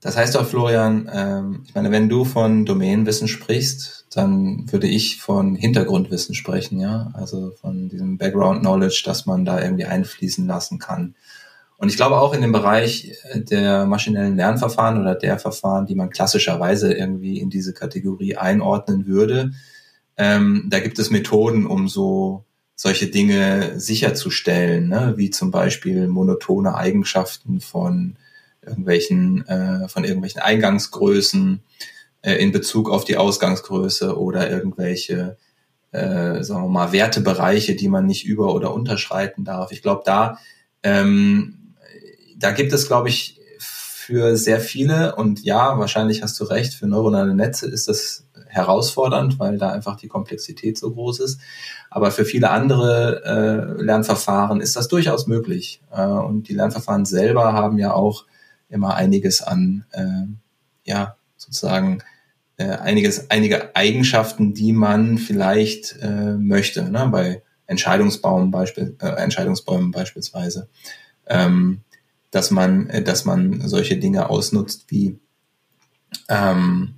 Das heißt doch, Florian, ähm, ich meine, wenn du von Domänenwissen sprichst, dann würde ich von Hintergrundwissen sprechen, ja, also von diesem Background Knowledge, das man da irgendwie einfließen lassen kann. Und ich glaube auch in dem Bereich der maschinellen Lernverfahren oder der Verfahren, die man klassischerweise irgendwie in diese Kategorie einordnen würde, ähm, da gibt es Methoden, um so solche Dinge sicherzustellen, ne? wie zum Beispiel monotone Eigenschaften von irgendwelchen, äh, von irgendwelchen Eingangsgrößen äh, in Bezug auf die Ausgangsgröße oder irgendwelche, äh, sagen wir mal, Wertebereiche, die man nicht über- oder unterschreiten darf. Ich glaube, da, ähm, da gibt es, glaube ich, für sehr viele und ja, wahrscheinlich hast du recht, für neuronale Netze ist das herausfordernd, weil da einfach die Komplexität so groß ist. Aber für viele andere äh, Lernverfahren ist das durchaus möglich. Äh, und die Lernverfahren selber haben ja auch immer einiges an, äh, ja, sozusagen äh, einiges, einige Eigenschaften, die man vielleicht äh, möchte, ne? bei Entscheidungsbaum Beispiel, äh, Entscheidungsbäumen beispielsweise, ähm, dass man, äh, dass man solche Dinge ausnutzt wie ähm,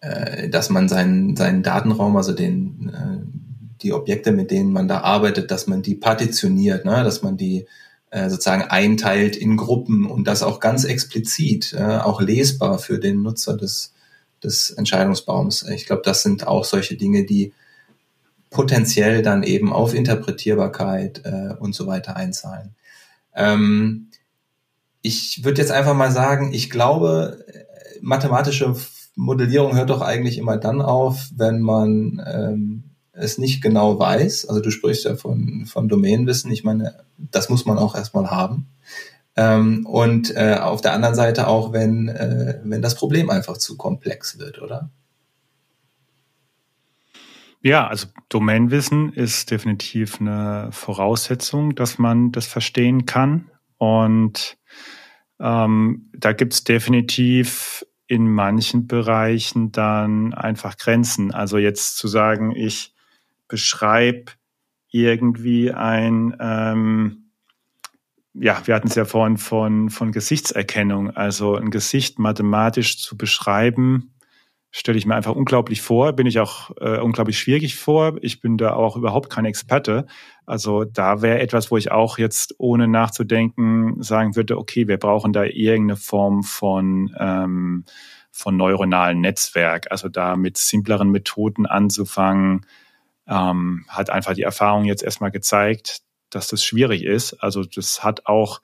äh, dass man seinen, seinen Datenraum, also den, äh, die Objekte, mit denen man da arbeitet, dass man die partitioniert, ne? dass man die sozusagen einteilt in Gruppen und das auch ganz explizit, äh, auch lesbar für den Nutzer des, des Entscheidungsbaums. Ich glaube, das sind auch solche Dinge, die potenziell dann eben auf Interpretierbarkeit äh, und so weiter einzahlen. Ähm, ich würde jetzt einfach mal sagen, ich glaube, mathematische Modellierung hört doch eigentlich immer dann auf, wenn man ähm, es nicht genau weiß. Also du sprichst ja von, von Domänenwissen. Ich meine, das muss man auch erstmal haben. Ähm, und äh, auf der anderen Seite auch, wenn, äh, wenn das Problem einfach zu komplex wird, oder? Ja, also Domänenwissen ist definitiv eine Voraussetzung, dass man das verstehen kann. Und ähm, da gibt's definitiv in manchen Bereichen dann einfach Grenzen. Also jetzt zu sagen, ich beschreibe irgendwie ein, ähm, ja, wir hatten es ja vorhin von, von Gesichtserkennung, also ein Gesicht mathematisch zu beschreiben, stelle ich mir einfach unglaublich vor, bin ich auch äh, unglaublich schwierig vor. Ich bin da auch überhaupt kein Experte. Also da wäre etwas, wo ich auch jetzt ohne nachzudenken sagen würde, okay, wir brauchen da irgendeine Form von ähm, von neuronalen Netzwerk, also da mit simpleren Methoden anzufangen, ähm, hat einfach die Erfahrung jetzt erstmal gezeigt, dass das schwierig ist. Also das hat auch,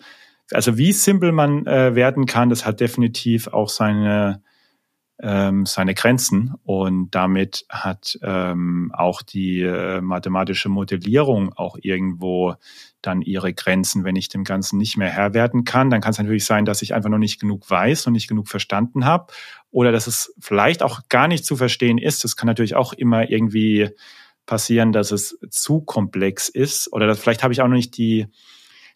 also wie simpel man äh, werden kann, das hat definitiv auch seine ähm, seine Grenzen und damit hat ähm, auch die äh, mathematische Modellierung auch irgendwo dann ihre Grenzen, wenn ich dem Ganzen nicht mehr Herr werden kann. Dann kann es natürlich sein, dass ich einfach noch nicht genug weiß und nicht genug verstanden habe oder dass es vielleicht auch gar nicht zu verstehen ist. Das kann natürlich auch immer irgendwie passieren, dass es zu komplex ist oder dass, vielleicht habe ich auch noch nicht die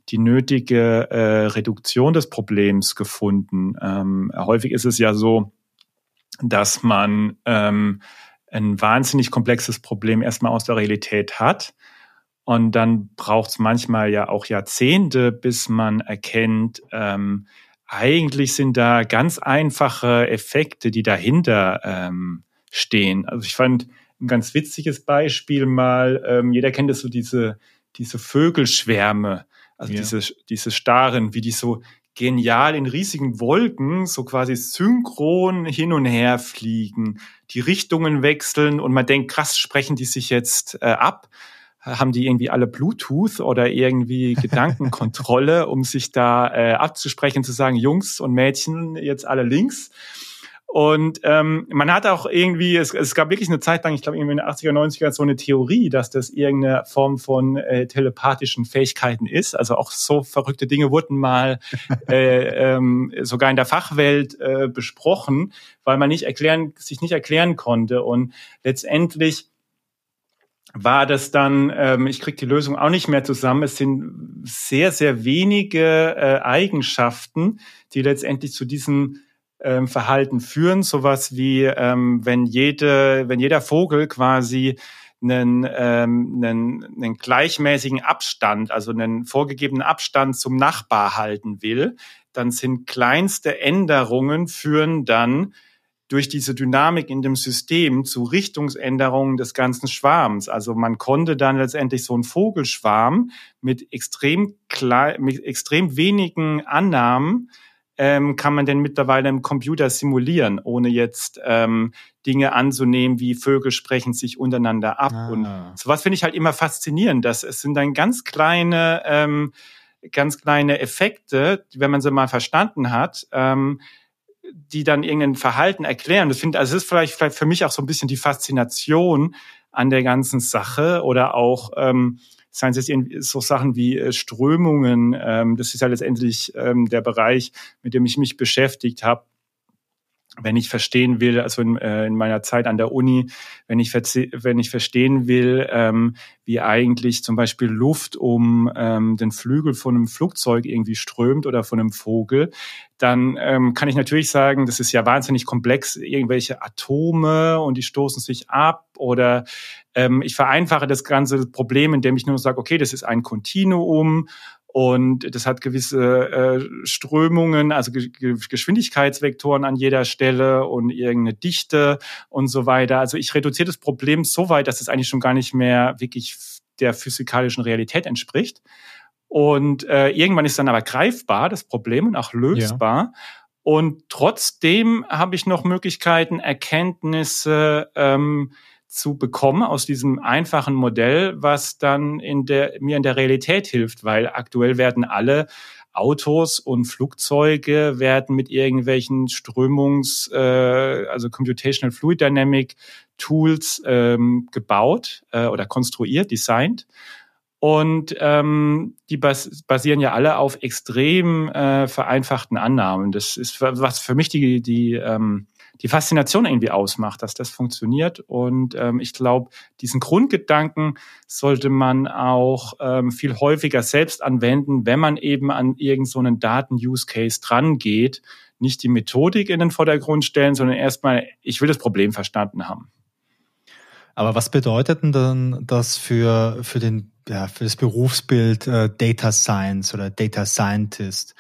die nötige äh, Reduktion des Problems gefunden. Ähm, häufig ist es ja so, dass man ähm, ein wahnsinnig komplexes Problem erstmal aus der Realität hat. Und dann braucht es manchmal ja auch Jahrzehnte, bis man erkennt, ähm, eigentlich sind da ganz einfache Effekte, die dahinter ähm, stehen. Also ich fand ein ganz witziges Beispiel mal, ähm, jeder kennt das so diese, diese Vögelschwärme, also ja. diese, diese Starren, wie die so genial in riesigen Wolken so quasi synchron hin und her fliegen, die Richtungen wechseln und man denkt, krass, sprechen die sich jetzt äh, ab? Haben die irgendwie alle Bluetooth oder irgendwie Gedankenkontrolle, um sich da äh, abzusprechen, zu sagen, Jungs und Mädchen jetzt alle links? Und ähm, man hat auch irgendwie, es, es gab wirklich eine Zeit lang, ich glaube irgendwie in den 80er, 90er, so eine Theorie, dass das irgendeine Form von äh, telepathischen Fähigkeiten ist. Also auch so verrückte Dinge wurden mal äh, ähm, sogar in der Fachwelt äh, besprochen, weil man nicht erklären, sich nicht erklären konnte. Und letztendlich war das dann, ähm, ich kriege die Lösung auch nicht mehr zusammen. Es sind sehr, sehr wenige äh, Eigenschaften, die letztendlich zu diesen ähm, Verhalten führen. Sowas wie, ähm, wenn jede, wenn jeder Vogel quasi einen, ähm, einen, einen gleichmäßigen Abstand, also einen vorgegebenen Abstand zum Nachbar halten will, dann sind kleinste Änderungen führen dann durch diese Dynamik in dem System zu Richtungsänderungen des ganzen Schwarms. Also man konnte dann letztendlich so einen Vogelschwarm mit extrem klein, mit extrem wenigen Annahmen ähm, kann man denn mittlerweile im Computer simulieren, ohne jetzt ähm, Dinge anzunehmen, wie Vögel sprechen sich untereinander ab. Ah. Und sowas finde ich halt immer faszinierend, dass es sind dann ganz kleine, ähm, ganz kleine Effekte, wenn man sie mal verstanden hat, ähm, die dann irgendein Verhalten erklären. Das finde, also das ist vielleicht, vielleicht für mich auch so ein bisschen die Faszination an der ganzen Sache oder auch ähm, seien es jetzt so Sachen wie äh, Strömungen. Ähm, das ist ja letztendlich ähm, der Bereich, mit dem ich mich beschäftigt habe wenn ich verstehen will, also in, äh, in meiner Zeit an der Uni, wenn ich, wenn ich verstehen will, ähm, wie eigentlich zum Beispiel Luft um ähm, den Flügel von einem Flugzeug irgendwie strömt oder von einem Vogel, dann ähm, kann ich natürlich sagen, das ist ja wahnsinnig komplex, irgendwelche Atome und die stoßen sich ab oder ähm, ich vereinfache das ganze Problem, indem ich nur sage, okay, das ist ein Kontinuum und das hat gewisse äh, Strömungen, also Ge Geschwindigkeitsvektoren an jeder Stelle und irgendeine Dichte und so weiter. Also ich reduziere das Problem so weit, dass es eigentlich schon gar nicht mehr wirklich der physikalischen Realität entspricht. Und äh, irgendwann ist dann aber greifbar, das Problem, und auch lösbar. Ja. Und trotzdem habe ich noch Möglichkeiten, Erkenntnisse ähm, zu bekommen aus diesem einfachen Modell, was dann in der, mir in der Realität hilft, weil aktuell werden alle Autos und Flugzeuge werden mit irgendwelchen Strömungs, äh, also Computational Fluid Dynamic Tools ähm, gebaut äh, oder konstruiert, designt. Und ähm, die bas basieren ja alle auf extrem äh, vereinfachten Annahmen. Das ist was für mich die, die, ähm, die Faszination irgendwie ausmacht, dass das funktioniert. Und ähm, ich glaube, diesen Grundgedanken sollte man auch ähm, viel häufiger selbst anwenden, wenn man eben an irgendeinen so Daten-Use-Case dran geht. Nicht die Methodik in den Vordergrund stellen, sondern erstmal, ich will das Problem verstanden haben. Aber was bedeutet denn das für, für, den, ja, für das Berufsbild äh, Data Science oder Data Scientist?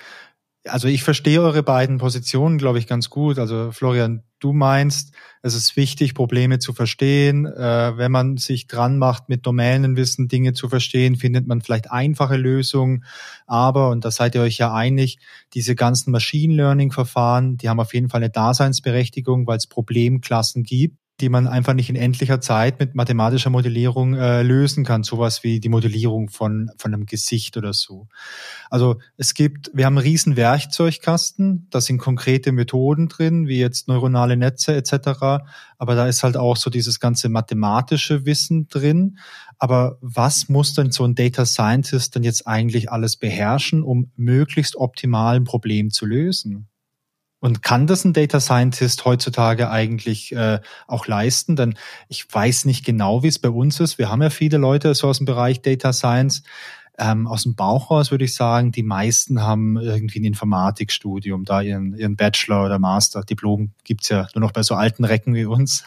Also ich verstehe eure beiden Positionen, glaube ich, ganz gut. Also Florian, du meinst, es ist wichtig, Probleme zu verstehen. Äh, wenn man sich dran macht, mit Domänenwissen Dinge zu verstehen, findet man vielleicht einfache Lösungen. Aber, und da seid ihr euch ja einig, diese ganzen Machine Learning Verfahren, die haben auf jeden Fall eine Daseinsberechtigung, weil es Problemklassen gibt die man einfach nicht in endlicher Zeit mit mathematischer Modellierung äh, lösen kann. Sowas wie die Modellierung von, von einem Gesicht oder so. Also es gibt, wir haben einen riesen Werkzeugkasten, da sind konkrete Methoden drin, wie jetzt neuronale Netze etc. Aber da ist halt auch so dieses ganze mathematische Wissen drin. Aber was muss denn so ein Data Scientist denn jetzt eigentlich alles beherrschen, um möglichst optimal ein Problem zu lösen? Und kann das ein Data Scientist heutzutage eigentlich äh, auch leisten? Denn ich weiß nicht genau, wie es bei uns ist. Wir haben ja viele Leute so aus dem Bereich Data Science, ähm, aus dem Bauch raus würde ich sagen, die meisten haben irgendwie ein Informatikstudium, da ihren, ihren Bachelor oder Master. Diplom gibt's ja nur noch bei so alten Recken wie uns.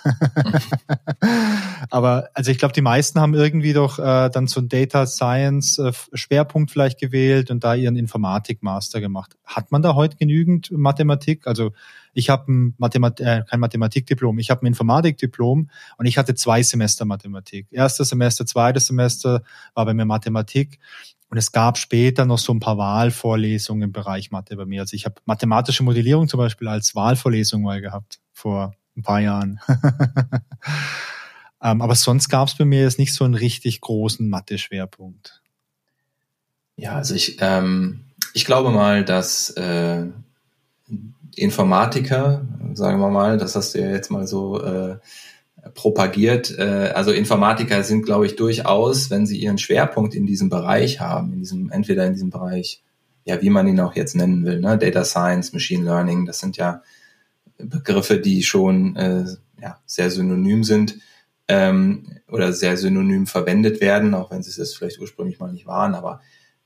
Aber also ich glaube, die meisten haben irgendwie doch äh, dann so einen Data Science äh, Schwerpunkt vielleicht gewählt und da ihren Informatik-Master gemacht. Hat man da heute genügend Mathematik? Also ich habe ein Mathemat äh, kein Mathematikdiplom, ich habe ein Informatikdiplom und ich hatte zwei Semester Mathematik. Erstes Semester, zweites Semester war bei mir Mathematik und es gab später noch so ein paar Wahlvorlesungen im Bereich Mathe bei mir. Also ich habe mathematische Modellierung zum Beispiel als Wahlvorlesung mal gehabt vor ein paar Jahren. ähm, aber sonst gab es bei mir jetzt nicht so einen richtig großen Mathe-Schwerpunkt. Ja, also ich, ähm, ich glaube mal, dass äh, Informatiker, sagen wir mal, das hast du ja jetzt mal so äh, propagiert. Äh, also Informatiker sind, glaube ich, durchaus, wenn sie ihren Schwerpunkt in diesem Bereich haben, in diesem, entweder in diesem Bereich, ja, wie man ihn auch jetzt nennen will, ne, Data Science, Machine Learning, das sind ja Begriffe, die schon äh, ja, sehr synonym sind ähm, oder sehr synonym verwendet werden, auch wenn sie es vielleicht ursprünglich mal nicht waren, aber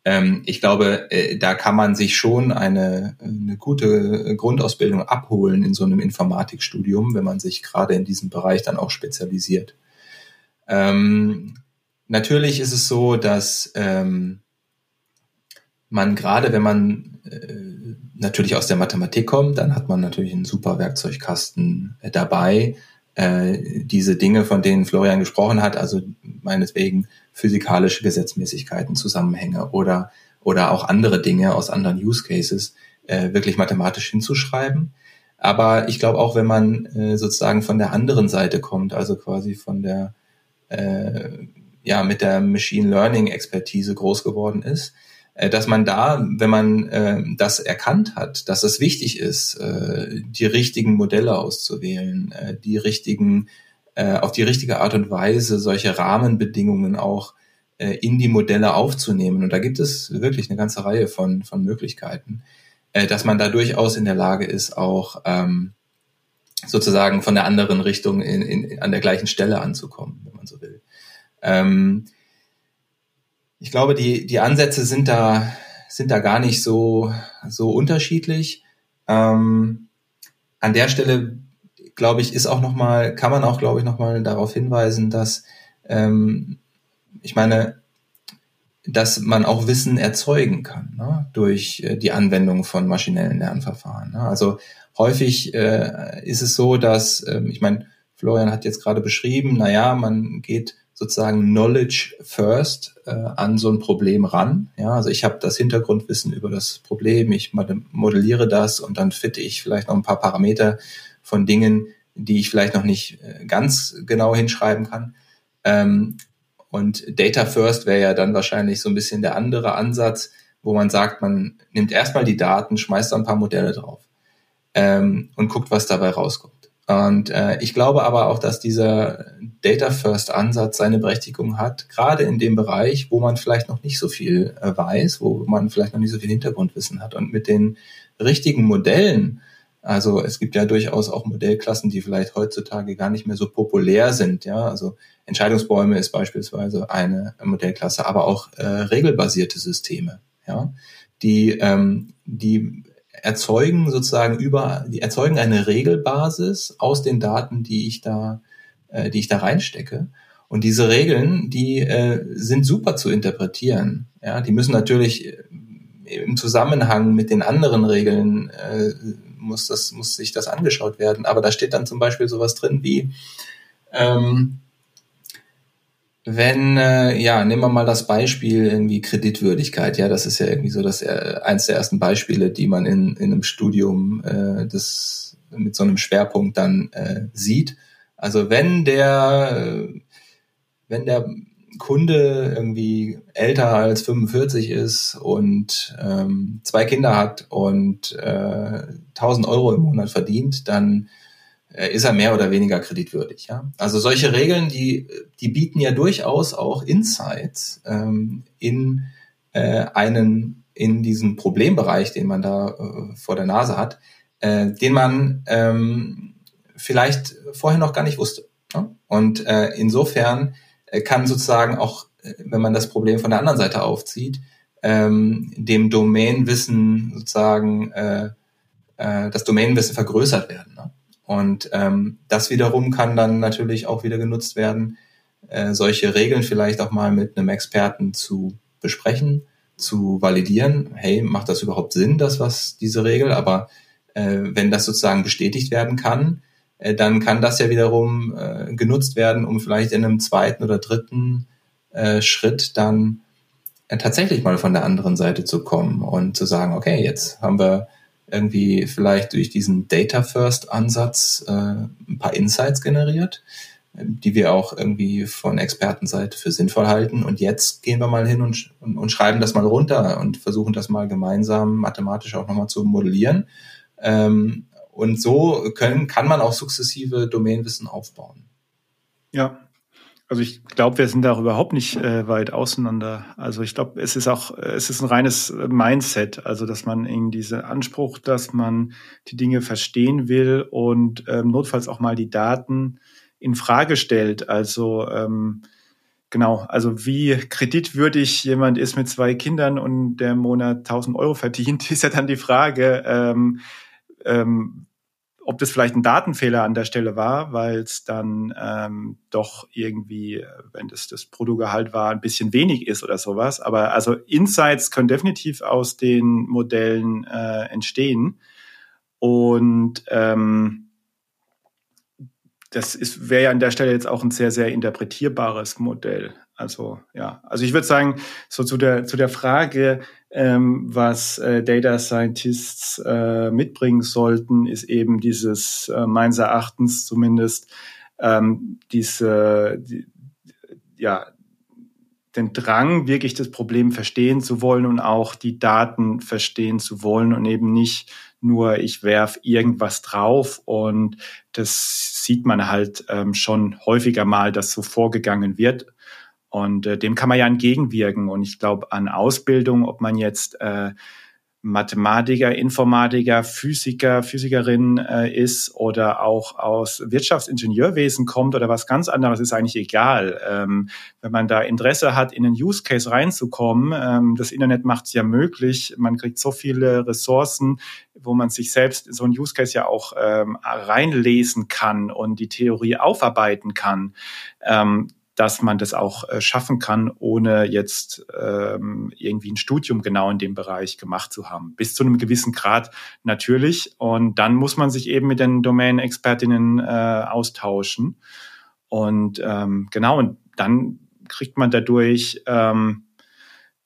ähm, ich glaube, äh, da kann man sich schon eine, eine gute Grundausbildung abholen in so einem Informatikstudium, wenn man sich gerade in diesem Bereich dann auch spezialisiert. Ähm, natürlich ist es so, dass ähm, man gerade, wenn man äh, natürlich aus der Mathematik kommt, dann hat man natürlich einen super Werkzeugkasten äh, dabei. Äh, diese Dinge, von denen Florian gesprochen hat, also meinetwegen physikalische Gesetzmäßigkeiten, Zusammenhänge oder, oder auch andere Dinge aus anderen Use Cases äh, wirklich mathematisch hinzuschreiben. Aber ich glaube auch, wenn man äh, sozusagen von der anderen Seite kommt, also quasi von der, äh, ja, mit der Machine Learning Expertise groß geworden ist, äh, dass man da, wenn man äh, das erkannt hat, dass es wichtig ist, äh, die richtigen Modelle auszuwählen, äh, die richtigen äh, auf die richtige Art und Weise solche Rahmenbedingungen auch äh, in die Modelle aufzunehmen. Und da gibt es wirklich eine ganze Reihe von, von Möglichkeiten, äh, dass man da durchaus in der Lage ist, auch ähm, sozusagen von der anderen Richtung in, in, an der gleichen Stelle anzukommen, wenn man so will. Ähm, ich glaube, die, die Ansätze sind da, sind da gar nicht so, so unterschiedlich. Ähm, an der Stelle glaube ich, ist auch nochmal, kann man auch, glaube ich, nochmal darauf hinweisen, dass, ähm, ich meine, dass man auch Wissen erzeugen kann ne, durch äh, die Anwendung von maschinellen Lernverfahren. Ne? Also häufig äh, ist es so, dass, äh, ich meine, Florian hat jetzt gerade beschrieben, naja, man geht sozusagen Knowledge first äh, an so ein Problem ran. Ja, also ich habe das Hintergrundwissen über das Problem, ich modelliere das und dann fitte ich vielleicht noch ein paar Parameter von Dingen, die ich vielleicht noch nicht äh, ganz genau hinschreiben kann. Ähm, und Data First wäre ja dann wahrscheinlich so ein bisschen der andere Ansatz, wo man sagt, man nimmt erstmal die Daten, schmeißt da ein paar Modelle drauf ähm, und guckt, was dabei rauskommt. Und äh, ich glaube aber auch, dass dieser Data First Ansatz seine Berechtigung hat, gerade in dem Bereich, wo man vielleicht noch nicht so viel äh, weiß, wo man vielleicht noch nicht so viel Hintergrundwissen hat. Und mit den richtigen Modellen, also es gibt ja durchaus auch Modellklassen, die vielleicht heutzutage gar nicht mehr so populär sind. Ja, also Entscheidungsbäume ist beispielsweise eine Modellklasse, aber auch äh, regelbasierte Systeme, ja, die ähm, die erzeugen sozusagen über, die erzeugen eine Regelbasis aus den Daten, die ich da, äh, die ich da reinstecke. Und diese Regeln, die äh, sind super zu interpretieren. Ja, die müssen natürlich äh, im Zusammenhang mit den anderen Regeln äh, muss das muss sich das angeschaut werden. Aber da steht dann zum Beispiel sowas drin wie ähm, wenn, äh, ja, nehmen wir mal das Beispiel irgendwie Kreditwürdigkeit. Ja, das ist ja irgendwie so das äh, eins der ersten Beispiele, die man in, in einem Studium äh, das mit so einem Schwerpunkt dann äh, sieht. Also wenn der, wenn der Kunde irgendwie älter als 45 ist und ähm, zwei Kinder hat und äh, 1000 Euro im Monat verdient, dann äh, ist er mehr oder weniger kreditwürdig. Ja? Also solche Regeln, die, die bieten ja durchaus auch Insights ähm, in äh, einen in diesen Problembereich, den man da äh, vor der Nase hat, äh, den man ähm, vielleicht vorher noch gar nicht wusste. Ja? Und äh, insofern kann sozusagen auch, äh, wenn man das Problem von der anderen Seite aufzieht, ähm, dem Domainwissen sozusagen äh, äh, das Domainwissen vergrößert werden. Ne? Und ähm, das wiederum kann dann natürlich auch wieder genutzt werden, äh, solche Regeln vielleicht auch mal mit einem Experten zu besprechen, zu validieren. Hey, macht das überhaupt Sinn, das was diese Regel? Aber äh, wenn das sozusagen bestätigt werden kann, äh, dann kann das ja wiederum äh, genutzt werden, um vielleicht in einem zweiten oder dritten äh, Schritt dann äh, tatsächlich mal von der anderen Seite zu kommen und zu sagen, okay, jetzt haben wir irgendwie vielleicht durch diesen Data First Ansatz äh, ein paar Insights generiert, die wir auch irgendwie von Expertenseite für sinnvoll halten. Und jetzt gehen wir mal hin und, und, und schreiben das mal runter und versuchen das mal gemeinsam mathematisch auch nochmal zu modellieren. Ähm, und so können, kann man auch sukzessive Domainwissen aufbauen. Ja, also ich glaube, wir sind da überhaupt nicht äh, weit auseinander. Also ich glaube, es ist auch, es ist ein reines Mindset, also dass man in diese Anspruch, dass man die Dinge verstehen will und ähm, notfalls auch mal die Daten in Frage stellt. Also ähm, genau, also wie kreditwürdig jemand ist mit zwei Kindern und der im Monat 1000 Euro verdient, ist ja dann die Frage. Ähm, ähm, ob das vielleicht ein Datenfehler an der Stelle war, weil es dann ähm, doch irgendwie, wenn das das Bruttogehalt war, ein bisschen wenig ist oder sowas. Aber also Insights können definitiv aus den Modellen äh, entstehen. Und ähm, das wäre ja an der Stelle jetzt auch ein sehr, sehr interpretierbares Modell. Also ja, also ich würde sagen, so zu der zu der Frage, ähm, was äh, Data Scientists äh, mitbringen sollten, ist eben dieses äh, meines Erachtens zumindest ähm, diese die, ja den Drang, wirklich das Problem verstehen zu wollen und auch die Daten verstehen zu wollen und eben nicht nur ich werf irgendwas drauf und das sieht man halt ähm, schon häufiger mal, dass so vorgegangen wird und äh, dem kann man ja entgegenwirken. Und ich glaube an Ausbildung, ob man jetzt äh, Mathematiker, Informatiker, Physiker, Physikerin äh, ist oder auch aus Wirtschaftsingenieurwesen kommt oder was ganz anderes, ist eigentlich egal. Ähm, wenn man da Interesse hat, in einen Use Case reinzukommen, ähm, das Internet macht es ja möglich. Man kriegt so viele Ressourcen, wo man sich selbst so ein Use Case ja auch ähm, reinlesen kann und die Theorie aufarbeiten kann. Dass man das auch äh, schaffen kann, ohne jetzt ähm, irgendwie ein Studium genau in dem Bereich gemacht zu haben. Bis zu einem gewissen Grad natürlich. Und dann muss man sich eben mit den Domain-Expertinnen äh, austauschen. Und ähm, genau, und dann kriegt man dadurch ähm,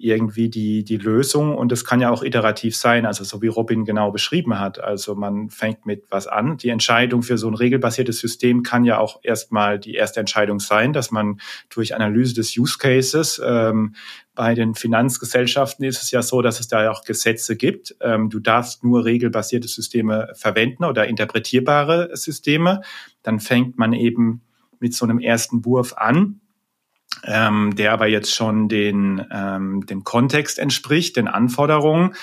irgendwie die, die Lösung und es kann ja auch iterativ sein, also so wie Robin genau beschrieben hat. Also man fängt mit was an. Die Entscheidung für so ein regelbasiertes System kann ja auch erstmal die erste Entscheidung sein, dass man durch Analyse des Use Cases ähm, bei den Finanzgesellschaften ist es ja so, dass es da auch Gesetze gibt. Ähm, du darfst nur regelbasierte Systeme verwenden oder interpretierbare Systeme. Dann fängt man eben mit so einem ersten Wurf an ähm, der aber jetzt schon den, ähm, dem Kontext entspricht, den Anforderungen.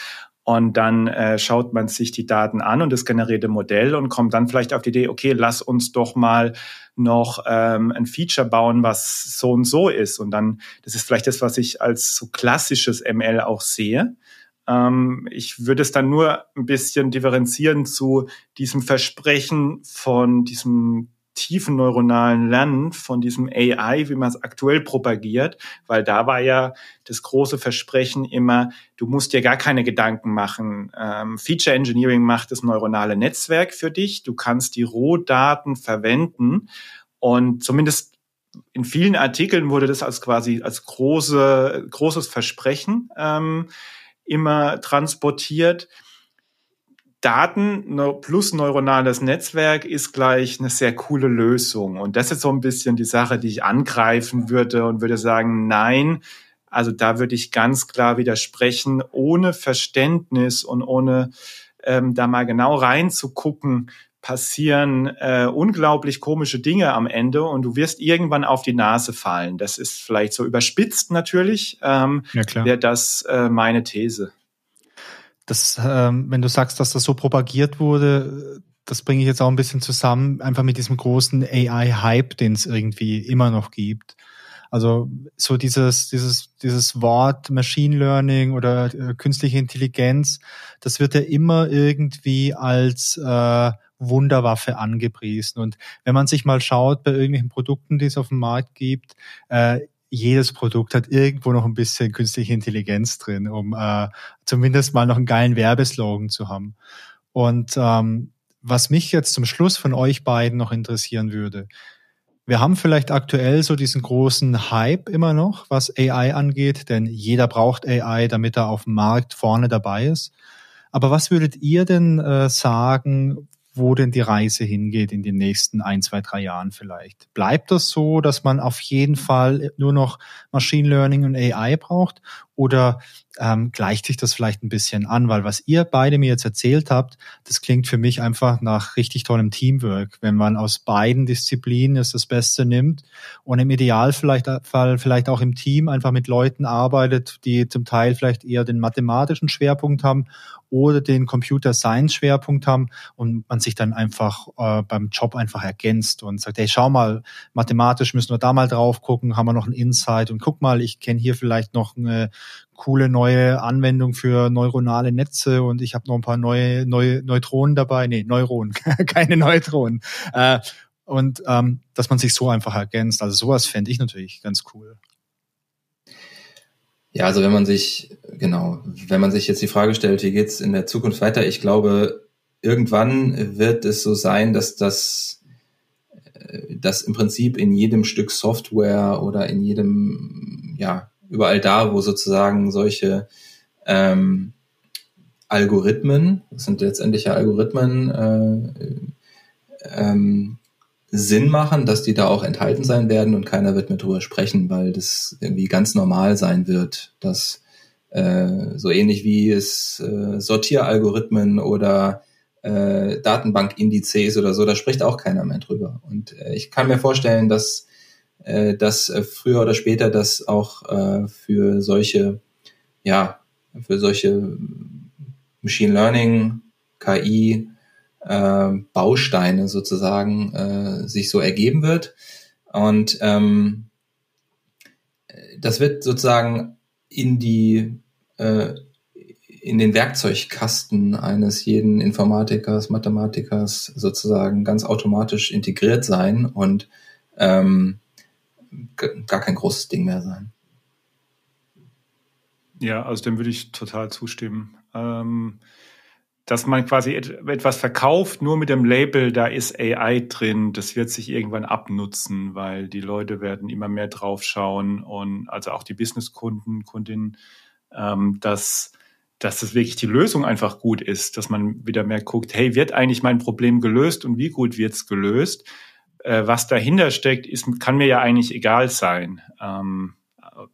Und dann äh, schaut man sich die Daten an und das generierte Modell und kommt dann vielleicht auf die Idee, okay, lass uns doch mal noch ähm, ein Feature bauen, was so und so ist. Und dann, das ist vielleicht das, was ich als so klassisches ML auch sehe. Ähm, ich würde es dann nur ein bisschen differenzieren zu diesem Versprechen von diesem tiefen neuronalen Lernen von diesem AI, wie man es aktuell propagiert, weil da war ja das große Versprechen immer, du musst dir gar keine Gedanken machen. Ähm, Feature Engineering macht das neuronale Netzwerk für dich. Du kannst die Rohdaten verwenden und zumindest in vielen Artikeln wurde das als quasi als große, großes Versprechen ähm, immer transportiert. Daten plus neuronales Netzwerk ist gleich eine sehr coole Lösung. Und das ist so ein bisschen die Sache, die ich angreifen würde und würde sagen, nein, also da würde ich ganz klar widersprechen, ohne Verständnis und ohne ähm, da mal genau reinzugucken, passieren äh, unglaublich komische Dinge am Ende und du wirst irgendwann auf die Nase fallen. Das ist vielleicht so überspitzt natürlich, ähm, ja, wäre das äh, meine These das, ähm, wenn du sagst, dass das so propagiert wurde, das bringe ich jetzt auch ein bisschen zusammen, einfach mit diesem großen AI-Hype, den es irgendwie immer noch gibt. Also so dieses, dieses, dieses Wort Machine Learning oder äh, künstliche Intelligenz, das wird ja immer irgendwie als äh, Wunderwaffe angepriesen. Und wenn man sich mal schaut bei irgendwelchen Produkten, die es auf dem Markt gibt, äh, jedes Produkt hat irgendwo noch ein bisschen künstliche Intelligenz drin, um äh, zumindest mal noch einen geilen Werbeslogan zu haben. Und ähm, was mich jetzt zum Schluss von euch beiden noch interessieren würde, wir haben vielleicht aktuell so diesen großen Hype immer noch, was AI angeht, denn jeder braucht AI, damit er auf dem Markt vorne dabei ist. Aber was würdet ihr denn äh, sagen, wo denn die Reise hingeht in den nächsten ein, zwei, drei Jahren vielleicht. Bleibt das so, dass man auf jeden Fall nur noch Machine Learning und AI braucht? Oder ähm, gleicht sich das vielleicht ein bisschen an? Weil was ihr beide mir jetzt erzählt habt, das klingt für mich einfach nach richtig tollem Teamwork, wenn man aus beiden Disziplinen es das Beste nimmt und im Idealfall vielleicht, vielleicht auch im Team einfach mit Leuten arbeitet, die zum Teil vielleicht eher den mathematischen Schwerpunkt haben oder den Computer Science Schwerpunkt haben und man sich dann einfach äh, beim Job einfach ergänzt und sagt, hey, schau mal, mathematisch müssen wir da mal drauf gucken, haben wir noch ein Insight und guck mal, ich kenne hier vielleicht noch eine coole neue Anwendung für neuronale Netze und ich habe noch ein paar neue, neue Neutronen dabei. Nee, Neuronen, keine Neutronen. Äh, und ähm, dass man sich so einfach ergänzt. Also sowas fände ich natürlich ganz cool. Ja, also wenn man sich, genau, wenn man sich jetzt die Frage stellt, wie geht's in der Zukunft weiter, ich glaube, irgendwann wird es so sein, dass das, äh, dass im Prinzip in jedem Stück Software oder in jedem, ja, überall da, wo sozusagen solche ähm, Algorithmen, das sind letztendliche Algorithmen, äh, ähm, Sinn machen, dass die da auch enthalten sein werden und keiner wird mehr drüber sprechen, weil das irgendwie ganz normal sein wird, dass äh, so ähnlich wie es äh, Sortieralgorithmen oder äh, Datenbankindizes oder so, da spricht auch keiner mehr drüber. Und äh, ich kann mir vorstellen, dass, äh, dass äh, früher oder später das auch äh, für solche, ja, für solche Machine Learning, KI, äh, Bausteine sozusagen äh, sich so ergeben wird. Und ähm, das wird sozusagen in die äh, in den Werkzeugkasten eines jeden Informatikers, Mathematikers sozusagen ganz automatisch integriert sein und ähm, gar kein großes Ding mehr sein. Ja, also dem würde ich total zustimmen. Ähm, dass man quasi etwas verkauft, nur mit dem Label, da ist AI drin, das wird sich irgendwann abnutzen, weil die Leute werden immer mehr draufschauen und also auch die Businesskunden, Kundinnen ähm, dass dass das wirklich die Lösung einfach gut ist, dass man wieder mehr guckt, hey, wird eigentlich mein Problem gelöst und wie gut wird's gelöst? Äh, was dahinter steckt, ist, kann mir ja eigentlich egal sein. Ähm,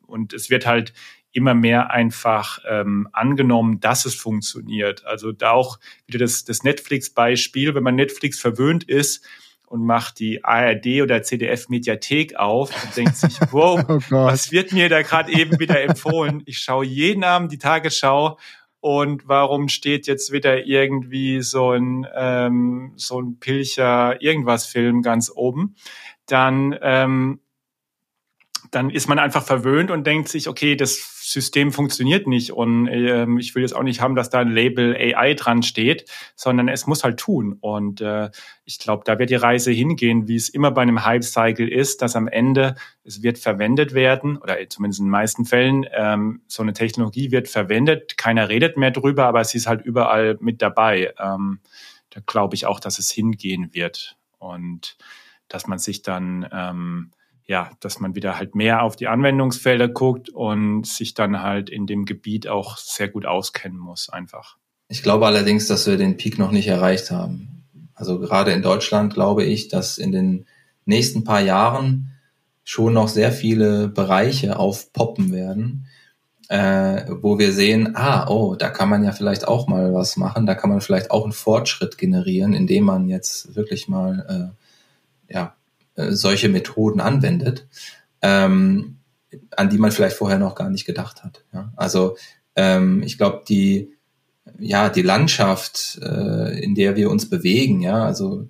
und es wird halt immer mehr einfach ähm, angenommen, dass es funktioniert. Also da auch wieder das, das Netflix-Beispiel, wenn man Netflix verwöhnt ist, und macht die ARD oder CDF Mediathek auf und denkt sich, wow, oh was wird mir da gerade eben wieder empfohlen? Ich schaue jeden Abend die Tagesschau und warum steht jetzt wieder irgendwie so ein ähm, so ein Pilcher irgendwas Film ganz oben? Dann ähm, dann ist man einfach verwöhnt und denkt sich, okay, das System funktioniert nicht und ähm, ich will jetzt auch nicht haben, dass da ein Label AI dran steht, sondern es muss halt tun. Und äh, ich glaube, da wird die Reise hingehen, wie es immer bei einem Hype-Cycle ist, dass am Ende es wird verwendet werden, oder zumindest in den meisten Fällen, ähm, so eine Technologie wird verwendet, keiner redet mehr drüber, aber sie ist halt überall mit dabei. Ähm, da glaube ich auch, dass es hingehen wird und dass man sich dann ähm, ja, dass man wieder halt mehr auf die Anwendungsfelder guckt und sich dann halt in dem Gebiet auch sehr gut auskennen muss, einfach. Ich glaube allerdings, dass wir den Peak noch nicht erreicht haben. Also gerade in Deutschland glaube ich, dass in den nächsten paar Jahren schon noch sehr viele Bereiche aufpoppen werden, äh, wo wir sehen, ah, oh, da kann man ja vielleicht auch mal was machen, da kann man vielleicht auch einen Fortschritt generieren, indem man jetzt wirklich mal äh, ja, äh, solche Methoden anwendet, ähm, an die man vielleicht vorher noch gar nicht gedacht hat. Ja? Also ähm, ich glaube, die ja die Landschaft, äh, in der wir uns bewegen, ja, also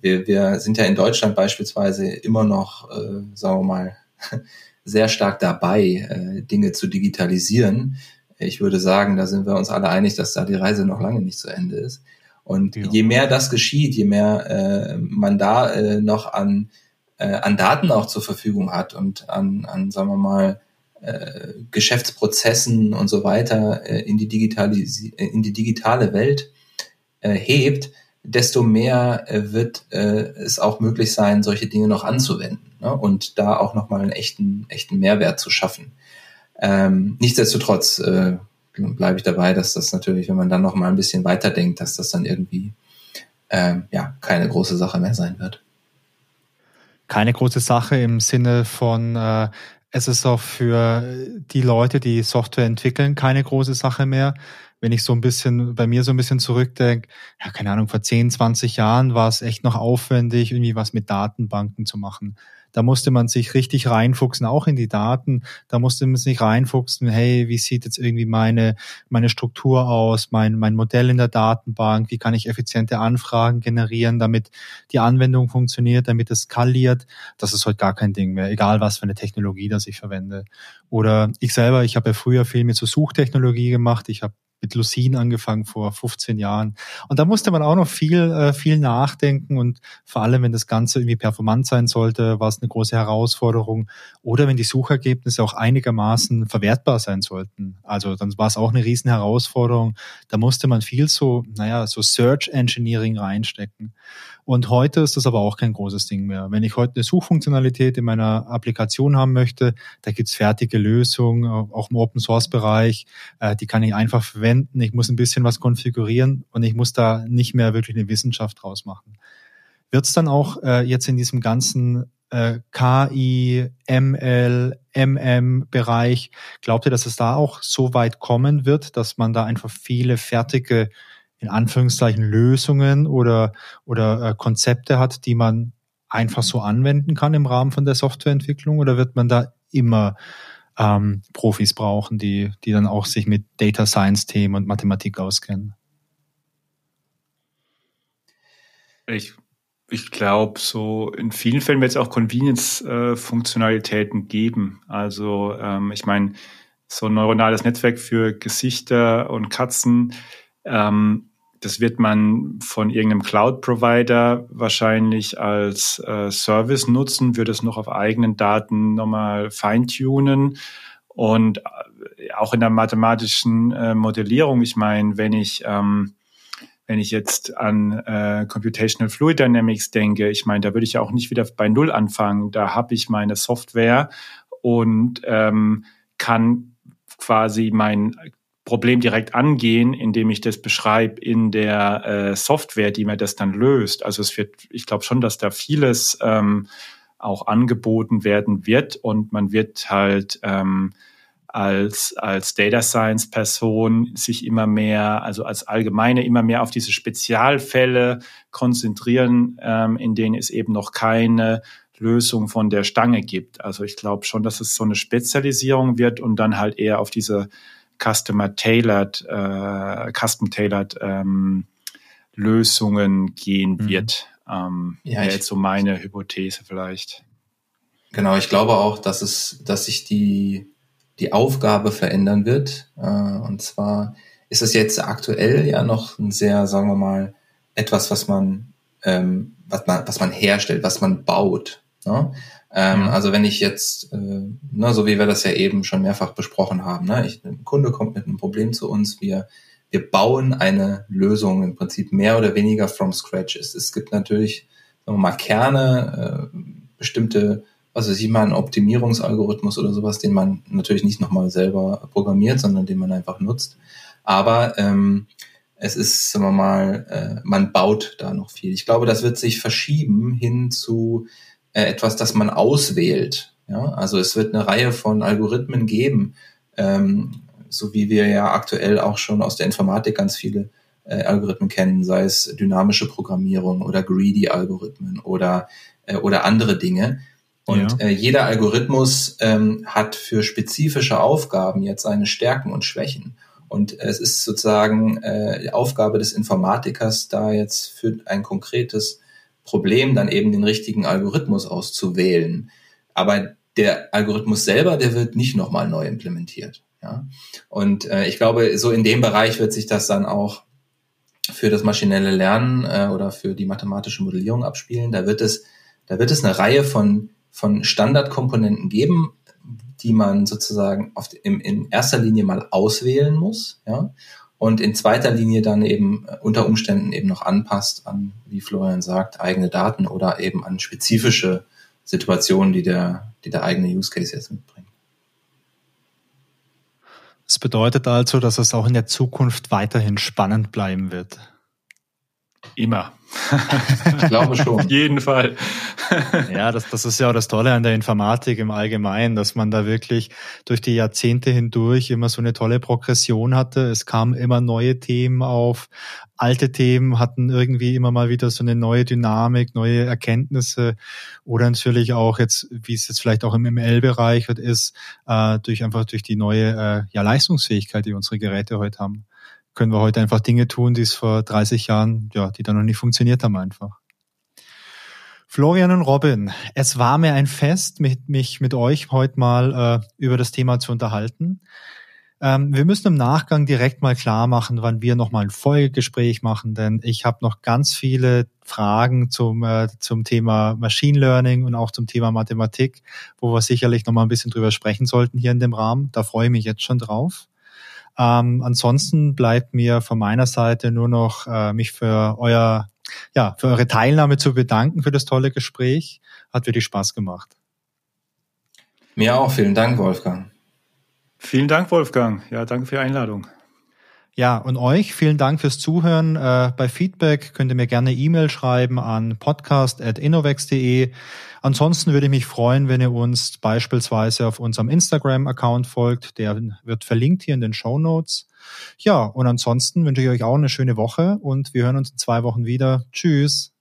wir, wir sind ja in Deutschland beispielsweise immer noch, äh, sagen wir mal, sehr stark dabei, äh, Dinge zu digitalisieren. Ich würde sagen, da sind wir uns alle einig, dass da die Reise noch lange nicht zu Ende ist. Und ja. je mehr das geschieht, je mehr äh, man da äh, noch an, äh, an Daten auch zur Verfügung hat und an, an sagen wir mal, äh, Geschäftsprozessen und so weiter äh, in, die Digitalis in die digitale Welt äh, hebt, desto mehr äh, wird äh, es auch möglich sein, solche Dinge noch anzuwenden ne? und da auch nochmal einen echten, echten Mehrwert zu schaffen. Ähm, nichtsdestotrotz äh, bleibe ich dabei, dass das natürlich, wenn man dann noch mal ein bisschen weiterdenkt, dass das dann irgendwie ähm, ja keine große Sache mehr sein wird. Keine große Sache im Sinne von äh, es ist auch für die Leute, die Software entwickeln, keine große Sache mehr. Wenn ich so ein bisschen bei mir so ein bisschen zurückdenke, ja, keine Ahnung, vor 10, 20 Jahren war es echt noch aufwendig, irgendwie was mit Datenbanken zu machen. Da musste man sich richtig reinfuchsen, auch in die Daten. Da musste man sich reinfuchsen, hey, wie sieht jetzt irgendwie meine, meine Struktur aus, mein, mein Modell in der Datenbank, wie kann ich effiziente Anfragen generieren, damit die Anwendung funktioniert, damit es skaliert. Das ist heute gar kein Ding mehr, egal was für eine Technologie das ich verwende. Oder ich selber, ich habe ja früher viel mit so Suchtechnologie gemacht. Ich habe mit Lucene angefangen vor 15 Jahren. Und da musste man auch noch viel, äh, viel nachdenken und vor allem, wenn das Ganze irgendwie performant sein sollte, war es eine große Herausforderung. Oder wenn die Suchergebnisse auch einigermaßen verwertbar sein sollten. Also dann war es auch eine riesen Herausforderung. Da musste man viel so, naja, so Search Engineering reinstecken. Und heute ist das aber auch kein großes Ding mehr. Wenn ich heute eine Suchfunktionalität in meiner Applikation haben möchte, da gibt's fertige Lösungen, auch im Open Source Bereich. Äh, die kann ich einfach verwenden. Ich muss ein bisschen was konfigurieren und ich muss da nicht mehr wirklich eine Wissenschaft draus machen. Wird's dann auch äh, jetzt in diesem ganzen äh, KI, ML, MM-Bereich, glaubt ihr, dass es da auch so weit kommen wird, dass man da einfach viele fertige in Anführungszeichen Lösungen oder, oder äh, Konzepte hat, die man einfach so anwenden kann im Rahmen von der Softwareentwicklung oder wird man da immer ähm, Profis brauchen, die, die dann auch sich mit Data Science Themen und Mathematik auskennen? Ich, ich glaube, so in vielen Fällen wird es auch Convenience-Funktionalitäten äh, geben. Also ähm, ich meine, so ein neuronales Netzwerk für Gesichter und Katzen ähm, das wird man von irgendeinem Cloud-Provider wahrscheinlich als äh, Service nutzen, wird es noch auf eigenen Daten nochmal feintunen. Und äh, auch in der mathematischen äh, Modellierung, ich meine, wenn ich, ähm, wenn ich jetzt an äh, Computational Fluid Dynamics denke, ich meine, da würde ich ja auch nicht wieder bei Null anfangen. Da habe ich meine Software und ähm, kann quasi mein Problem direkt angehen, indem ich das beschreibe in der äh, Software, die mir das dann löst. Also es wird, ich glaube schon, dass da vieles ähm, auch angeboten werden wird und man wird halt ähm, als, als Data Science Person sich immer mehr, also als Allgemeine immer mehr auf diese Spezialfälle konzentrieren, ähm, in denen es eben noch keine Lösung von der Stange gibt. Also ich glaube schon, dass es so eine Spezialisierung wird und dann halt eher auf diese Customer Tailored, äh, Custom Tailored ähm, Lösungen gehen mhm. wird. Ähm, ja, wäre jetzt so meine Hypothese vielleicht. Genau, ich glaube auch, dass es, dass sich die, die Aufgabe verändern wird. Äh, und zwar ist es jetzt aktuell ja noch ein sehr, sagen wir mal, etwas, was man, ähm, was man, was man herstellt, was man baut. Ne? Ähm, mhm. Also wenn ich jetzt, äh, ne, so wie wir das ja eben schon mehrfach besprochen haben, ne, ich, ein Kunde kommt mit einem Problem zu uns, wir, wir bauen eine Lösung im Prinzip mehr oder weniger from scratch. Es, es gibt natürlich, sagen wir mal, Kerne, äh, bestimmte, was weiß ich mal, ein Optimierungsalgorithmus oder sowas, den man natürlich nicht nochmal selber programmiert, sondern den man einfach nutzt. Aber ähm, es ist, sagen wir mal, äh, man baut da noch viel. Ich glaube, das wird sich verschieben hin zu äh, etwas, das man auswählt. Ja? Also es wird eine Reihe von Algorithmen geben, ähm, so wie wir ja aktuell auch schon aus der Informatik ganz viele äh, Algorithmen kennen, sei es dynamische Programmierung oder greedy Algorithmen oder, äh, oder andere Dinge. Und ja. äh, jeder Algorithmus ähm, hat für spezifische Aufgaben jetzt seine Stärken und Schwächen. Und es ist sozusagen äh, die Aufgabe des Informatikers, da jetzt für ein konkretes Problem, dann eben den richtigen Algorithmus auszuwählen. Aber der Algorithmus selber, der wird nicht nochmal neu implementiert. Ja? Und äh, ich glaube, so in dem Bereich wird sich das dann auch für das maschinelle Lernen äh, oder für die mathematische Modellierung abspielen. Da wird es, da wird es eine Reihe von, von Standardkomponenten geben, die man sozusagen auf, im, in erster Linie mal auswählen muss. Ja? Und in zweiter Linie dann eben äh, unter Umständen eben noch anpasst an, wie Florian sagt, eigene Daten oder eben an spezifische Situationen, die der, die der eigene Use Case jetzt mitbringt. Das bedeutet also, dass es auch in der Zukunft weiterhin spannend bleiben wird. Immer. Ich glaube schon. Auf jeden Fall. ja, das, das ist ja auch das Tolle an der Informatik im Allgemeinen, dass man da wirklich durch die Jahrzehnte hindurch immer so eine tolle Progression hatte. Es kamen immer neue Themen auf. Alte Themen hatten irgendwie immer mal wieder so eine neue Dynamik, neue Erkenntnisse oder natürlich auch jetzt, wie es jetzt vielleicht auch im ML-Bereich ist, äh, durch einfach durch die neue äh, ja, Leistungsfähigkeit, die unsere Geräte heute haben können wir heute einfach Dinge tun, die es vor 30 Jahren, ja, die dann noch nicht funktioniert haben einfach. Florian und Robin, es war mir ein Fest, mit, mich mit euch heute mal äh, über das Thema zu unterhalten. Ähm, wir müssen im Nachgang direkt mal klar machen, wann wir nochmal ein Folgegespräch machen, denn ich habe noch ganz viele Fragen zum, äh, zum Thema Machine Learning und auch zum Thema Mathematik, wo wir sicherlich nochmal ein bisschen drüber sprechen sollten hier in dem Rahmen. Da freue ich mich jetzt schon drauf. Ähm, ansonsten bleibt mir von meiner Seite nur noch äh, mich für euer ja, für eure Teilnahme zu bedanken für das tolle Gespräch. Hat wirklich Spaß gemacht. Mir auch. Vielen Dank, Wolfgang. Vielen Dank, Wolfgang. Ja, danke für die Einladung. Ja, und euch vielen Dank fürs Zuhören. Äh, bei Feedback könnt ihr mir gerne E-Mail schreiben an podcast.innovex.de. Ansonsten würde ich mich freuen, wenn ihr uns beispielsweise auf unserem Instagram-Account folgt. Der wird verlinkt hier in den Show Notes. Ja, und ansonsten wünsche ich euch auch eine schöne Woche und wir hören uns in zwei Wochen wieder. Tschüss.